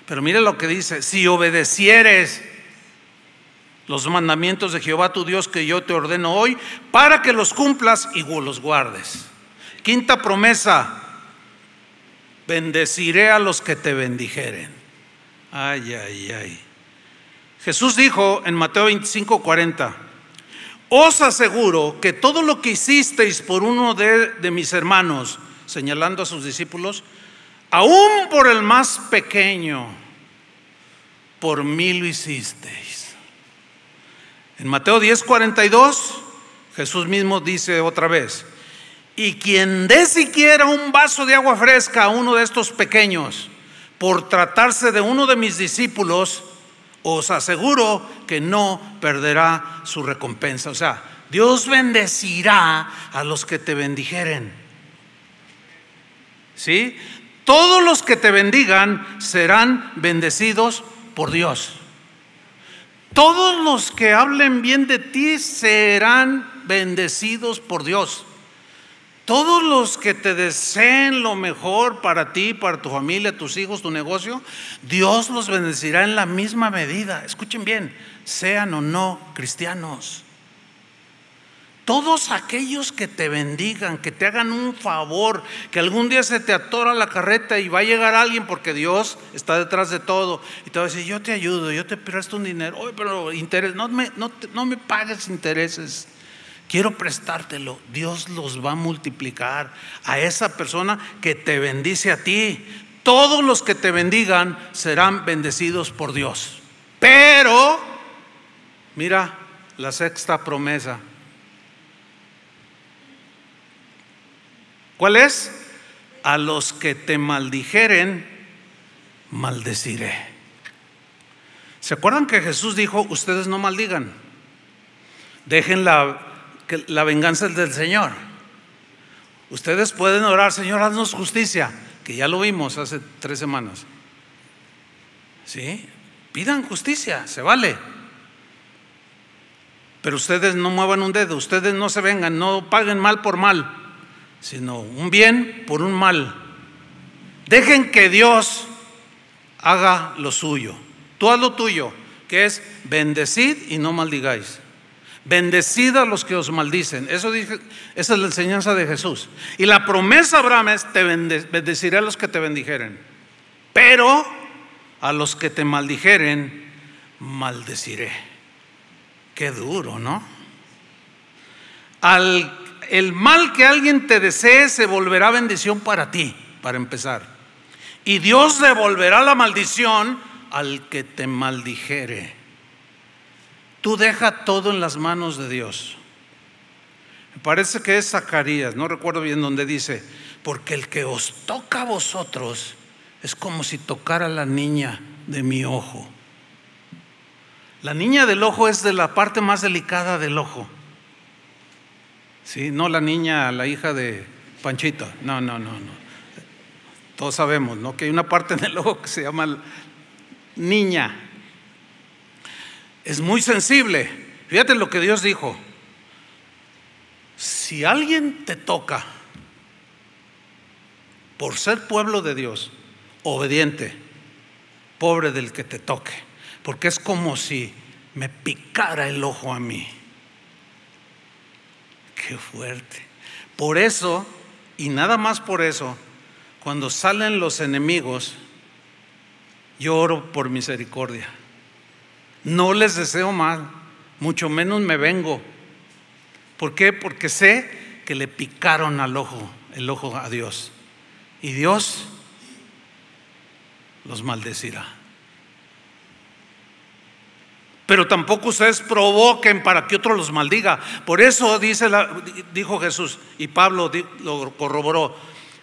Pero mire lo que dice, si obedecieres los mandamientos de Jehová tu Dios que yo te ordeno hoy, para que los cumplas y los guardes. Quinta promesa, bendeciré a los que te bendijeren. Ay, ay, ay. Jesús dijo en Mateo 25, 40, os aseguro que todo lo que hicisteis por uno de, de mis hermanos, señalando a sus discípulos, aún por el más pequeño, por mí lo hicisteis. En Mateo 10, 42, Jesús mismo dice otra vez, y quien dé siquiera un vaso de agua fresca a uno de estos pequeños, por tratarse de uno de mis discípulos, os aseguro que no perderá su recompensa. O sea, Dios bendecirá a los que te bendijeren. ¿Sí? Todos los que te bendigan serán bendecidos por Dios. Todos los que hablen bien de ti serán bendecidos por Dios. Todos los que te deseen lo mejor para ti, para tu familia, tus hijos, tu negocio, Dios los bendecirá en la misma medida. Escuchen bien, sean o no cristianos. Todos aquellos que te bendigan, que te hagan un favor, que algún día se te atora la carreta y va a llegar alguien porque Dios está detrás de todo y te va a decir, yo te ayudo, yo te presto un dinero, Oye, pero interés, no me, no, no me pagues intereses quiero prestártelo, Dios los va a multiplicar a esa persona que te bendice a ti. Todos los que te bendigan serán bendecidos por Dios. Pero, mira la sexta promesa. ¿Cuál es? A los que te maldijeren, maldeciré. ¿Se acuerdan que Jesús dijo, ustedes no maldigan? Dejen la que la venganza es del Señor. Ustedes pueden orar, Señor, haznos justicia, que ya lo vimos hace tres semanas. ¿Sí? Pidan justicia, se vale. Pero ustedes no muevan un dedo, ustedes no se vengan, no paguen mal por mal, sino un bien por un mal. Dejen que Dios haga lo suyo. Tú haz lo tuyo, que es bendecid y no maldigáis. Bendecida a los que os maldicen. Eso esa es la enseñanza de Jesús. Y la promesa Abraham es, te bendeciré a los que te bendijeren. Pero a los que te maldijeren, maldeciré. Qué duro, ¿no? Al, el mal que alguien te desee se volverá bendición para ti, para empezar. Y Dios devolverá la maldición al que te maldijere. Tú deja todo en las manos de Dios. Me parece que es Zacarías, no recuerdo bien dónde dice, porque el que os toca a vosotros es como si tocara la niña de mi ojo. La niña del ojo es de la parte más delicada del ojo. Sí, no la niña, la hija de Panchito. No, no, no, no. Todos sabemos, ¿no? Que hay una parte en el ojo que se llama niña es muy sensible. Fíjate lo que Dios dijo. Si alguien te toca por ser pueblo de Dios, obediente, pobre del que te toque, porque es como si me picara el ojo a mí. Qué fuerte. Por eso, y nada más por eso, cuando salen los enemigos, yo oro por misericordia. No les deseo mal, mucho menos me vengo. ¿Por qué? Porque sé que le picaron al ojo, el ojo a Dios. Y Dios los maldecirá. Pero tampoco ustedes provoquen para que otro los maldiga. Por eso dice dijo Jesús y Pablo lo corroboró.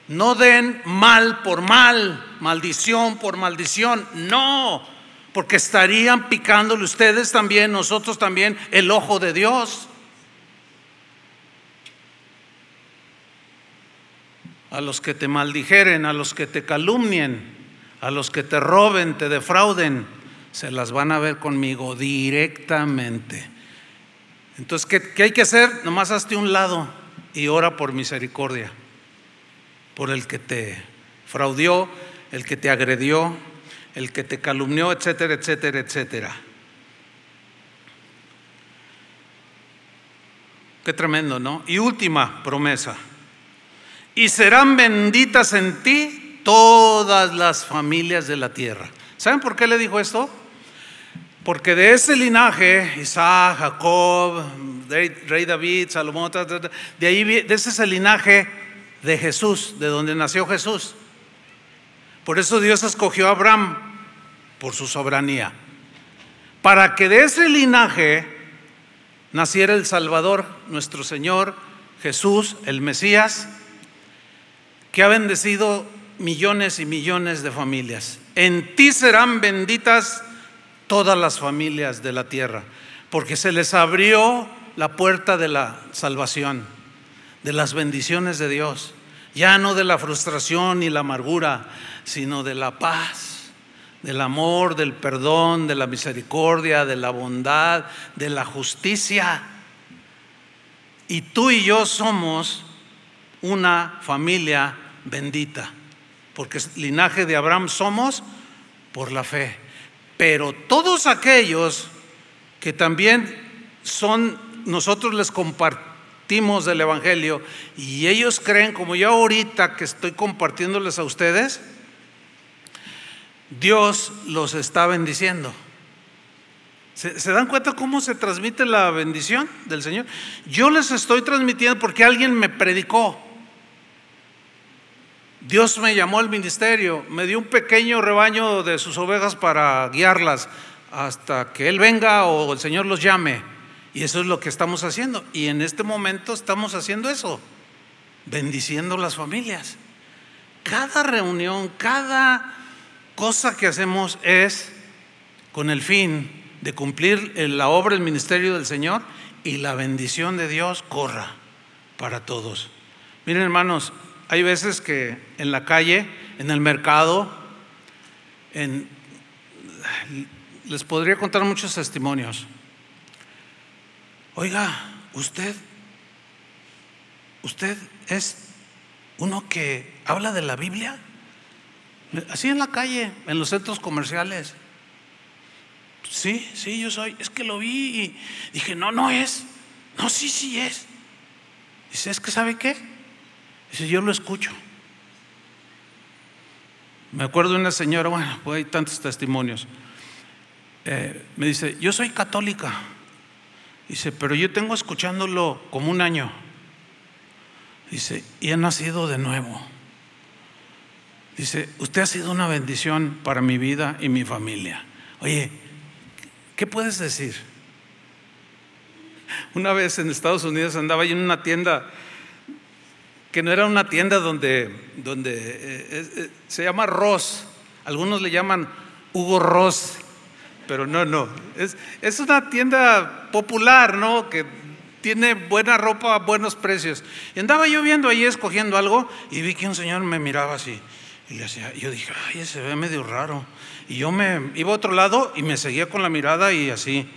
No den mal por mal, maldición por maldición. No, porque estarían picándole ustedes también, nosotros también, el ojo de Dios. A los que te maldijeren, a los que te calumnien, a los que te roben, te defrauden, se las van a ver conmigo directamente. Entonces, ¿qué, hay que hacer? Nomás hazte un lado y ora por misericordia, por el que te fraudió, el que te agredió, el que te calumnió, etcétera, etcétera, etcétera. Qué tremendo, ¿no? Y última promesa. Y serán benditas en ti todas las familias de la tierra. ¿Saben por qué le dijo esto? Porque de ese linaje, Isaac, Jacob, rey David, Salomón, de ahí de ese es el linaje de Jesús, de donde nació Jesús. Por eso Dios escogió a Abraham por su soberanía. Para que de ese linaje naciera el Salvador, nuestro Señor Jesús, el Mesías, que ha bendecido millones y millones de familias. En ti serán benditas todas las familias de la tierra, porque se les abrió la puerta de la salvación, de las bendiciones de Dios, ya no de la frustración y la amargura, sino de la paz, del amor, del perdón, de la misericordia, de la bondad, de la justicia. Y tú y yo somos una familia bendita, porque linaje de Abraham somos por la fe. Pero todos aquellos que también son, nosotros les compartimos del Evangelio y ellos creen, como yo ahorita que estoy compartiéndoles a ustedes, Dios los está bendiciendo. ¿Se, ¿Se, dan cuenta cómo se transmite la bendición del Señor? Yo les estoy transmitiendo porque alguien me predicó. Dios me llamó al ministerio, me dio un pequeño rebaño de sus ovejas para guiarlas hasta que Él venga o el Señor los llame. Y eso es lo que estamos haciendo. Y en este momento estamos haciendo eso, bendiciendo las familias. Cada reunión, cada cosa que hacemos es con el fin de cumplir la obra, el ministerio del Señor y la bendición de Dios corra para todos. Miren hermanos, hay veces que en la calle, en el mercado, les podría contar muchos testimonios. Oiga, usted, usted es uno que habla de la Biblia, así en la calle, en los centros comerciales. Sí, sí, yo soy. Es que lo vi y dije, no, no es. No, sí, sí es. Dice, es que ¿sabe qué? Dice, yo lo escucho. Me acuerdo de una señora, bueno, pues hay tantos testimonios. Eh, me dice, yo soy católica. Dice, pero yo tengo escuchándolo como un año. Dice, y he nacido de nuevo. Dice, usted ha sido una bendición para mi vida y mi familia. Oye, ¿qué puedes decir? Una vez en Estados Unidos andaba yo en una tienda que no era una tienda donde, donde eh, eh, se llama Ross, algunos le llaman Hugo Ross, pero no, no, es, es una tienda popular, ¿no? Que tiene buena ropa a buenos precios. Y andaba yo viendo ahí escogiendo algo y vi que un señor me miraba así. Y le hacía, yo dije, ay, ese ve medio raro. Y yo me iba a otro lado y me seguía con la mirada y así.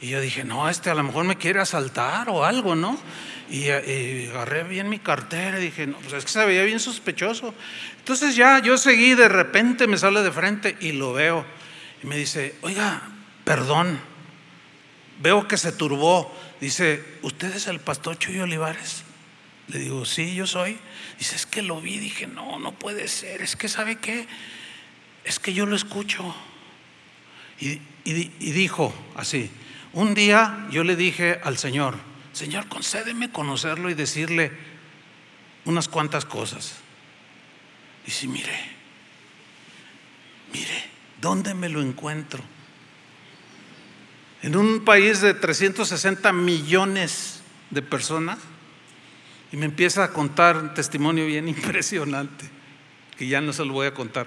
Y yo dije, no, este a lo mejor me quiere asaltar o algo, ¿no? Y, agarré bien mi cartera y dije, no, pues es que se veía bien sospechoso. Entonces ya yo seguí, de repente me sale de frente y lo veo. Y me dice, oiga, perdón, veo que se turbó. Dice, ¿usted es el pastor Chuy Olivares? Le digo, sí, yo soy. Dice, es que lo vi. Dije, no, no puede ser. Es que, ¿sabe qué? Es que yo lo escucho. y dijo así, un día yo le dije al Señor, Señor, concédeme conocerlo y decirle unas cuantas cosas. Y si mire, mire, ¿dónde me lo encuentro? En un país de 360 millones de personas. Y me empieza a contar un testimonio bien impresionante, que ya no se lo voy a contar.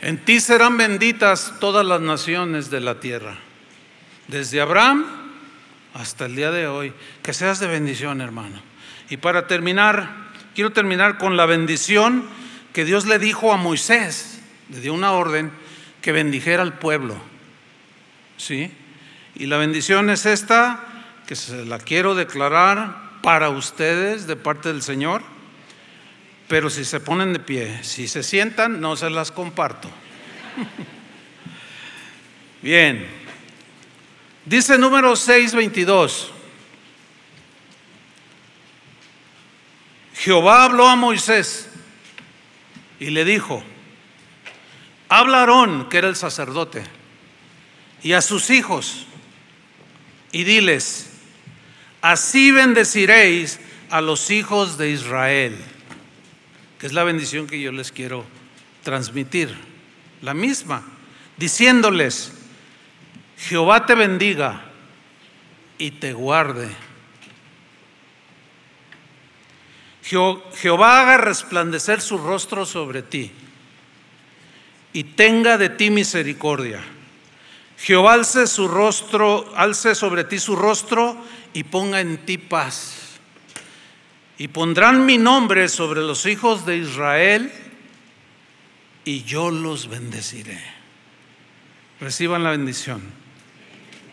En ti serán benditas todas las naciones de la tierra desde Abraham hasta el día de hoy. Que seas de bendición, hermano. Y para terminar, quiero terminar con la bendición que Dios le dijo a Moisés. le dio una orden que bendijera al pueblo. ¿Sí? Y la bendición es esta, que se la quiero declarar para ustedes de parte del Señor, pero si se ponen de pie, si se sientan, no se las comparto. Bien, dice número 622. Jehová habló a Moisés y le dijo, habla Aarón, que era el sacerdote, y a sus hijos, y diles, así bendeciréis a los hijos de Israel, que es la bendición que yo les quiero transmitir, la misma, diciéndoles, Jehová te bendiga y te guarde. Jehová haga resplandecer su rostro sobre ti y tenga de ti misericordia Jehová alce su rostro, alce sobre ti su rostro y ponga en ti paz. Y pondrán mi nombre sobre los hijos de Israel y yo los bendeciré. Reciban la bendición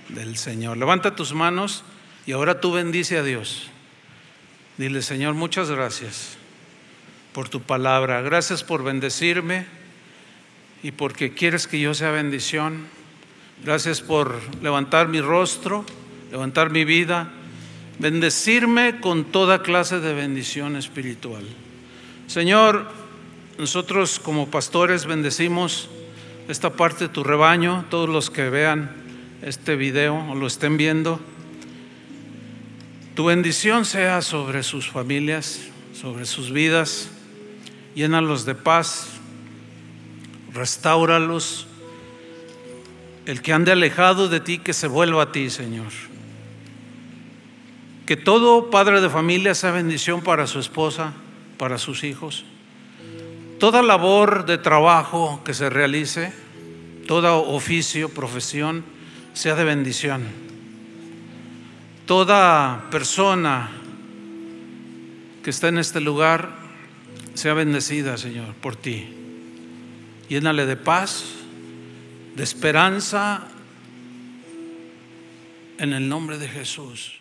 del Señor. Levanta tus manos y ahora tú bendice a Dios. Dile, Señor, muchas gracias por tu palabra. Gracias por bendecirme y porque quieres que yo sea bendición. Gracias por levantar mi rostro, levantar mi vida, bendecirme con toda clase de bendición espiritual. Señor, nosotros como pastores bendecimos esta parte de tu rebaño, todos los que vean este video o lo estén viendo. Tu bendición sea sobre sus familias, sobre sus vidas. Llénalos de paz, restauralos el que ande alejado de ti, que se vuelva a ti, Señor. Que todo padre de familia sea bendición para su esposa, para sus hijos. Toda labor de trabajo que se realice, todo oficio, profesión, sea de bendición. Toda persona que está en este lugar sea bendecida, Señor, por ti. Llénale de paz, de esperanza en el nombre de Jesús.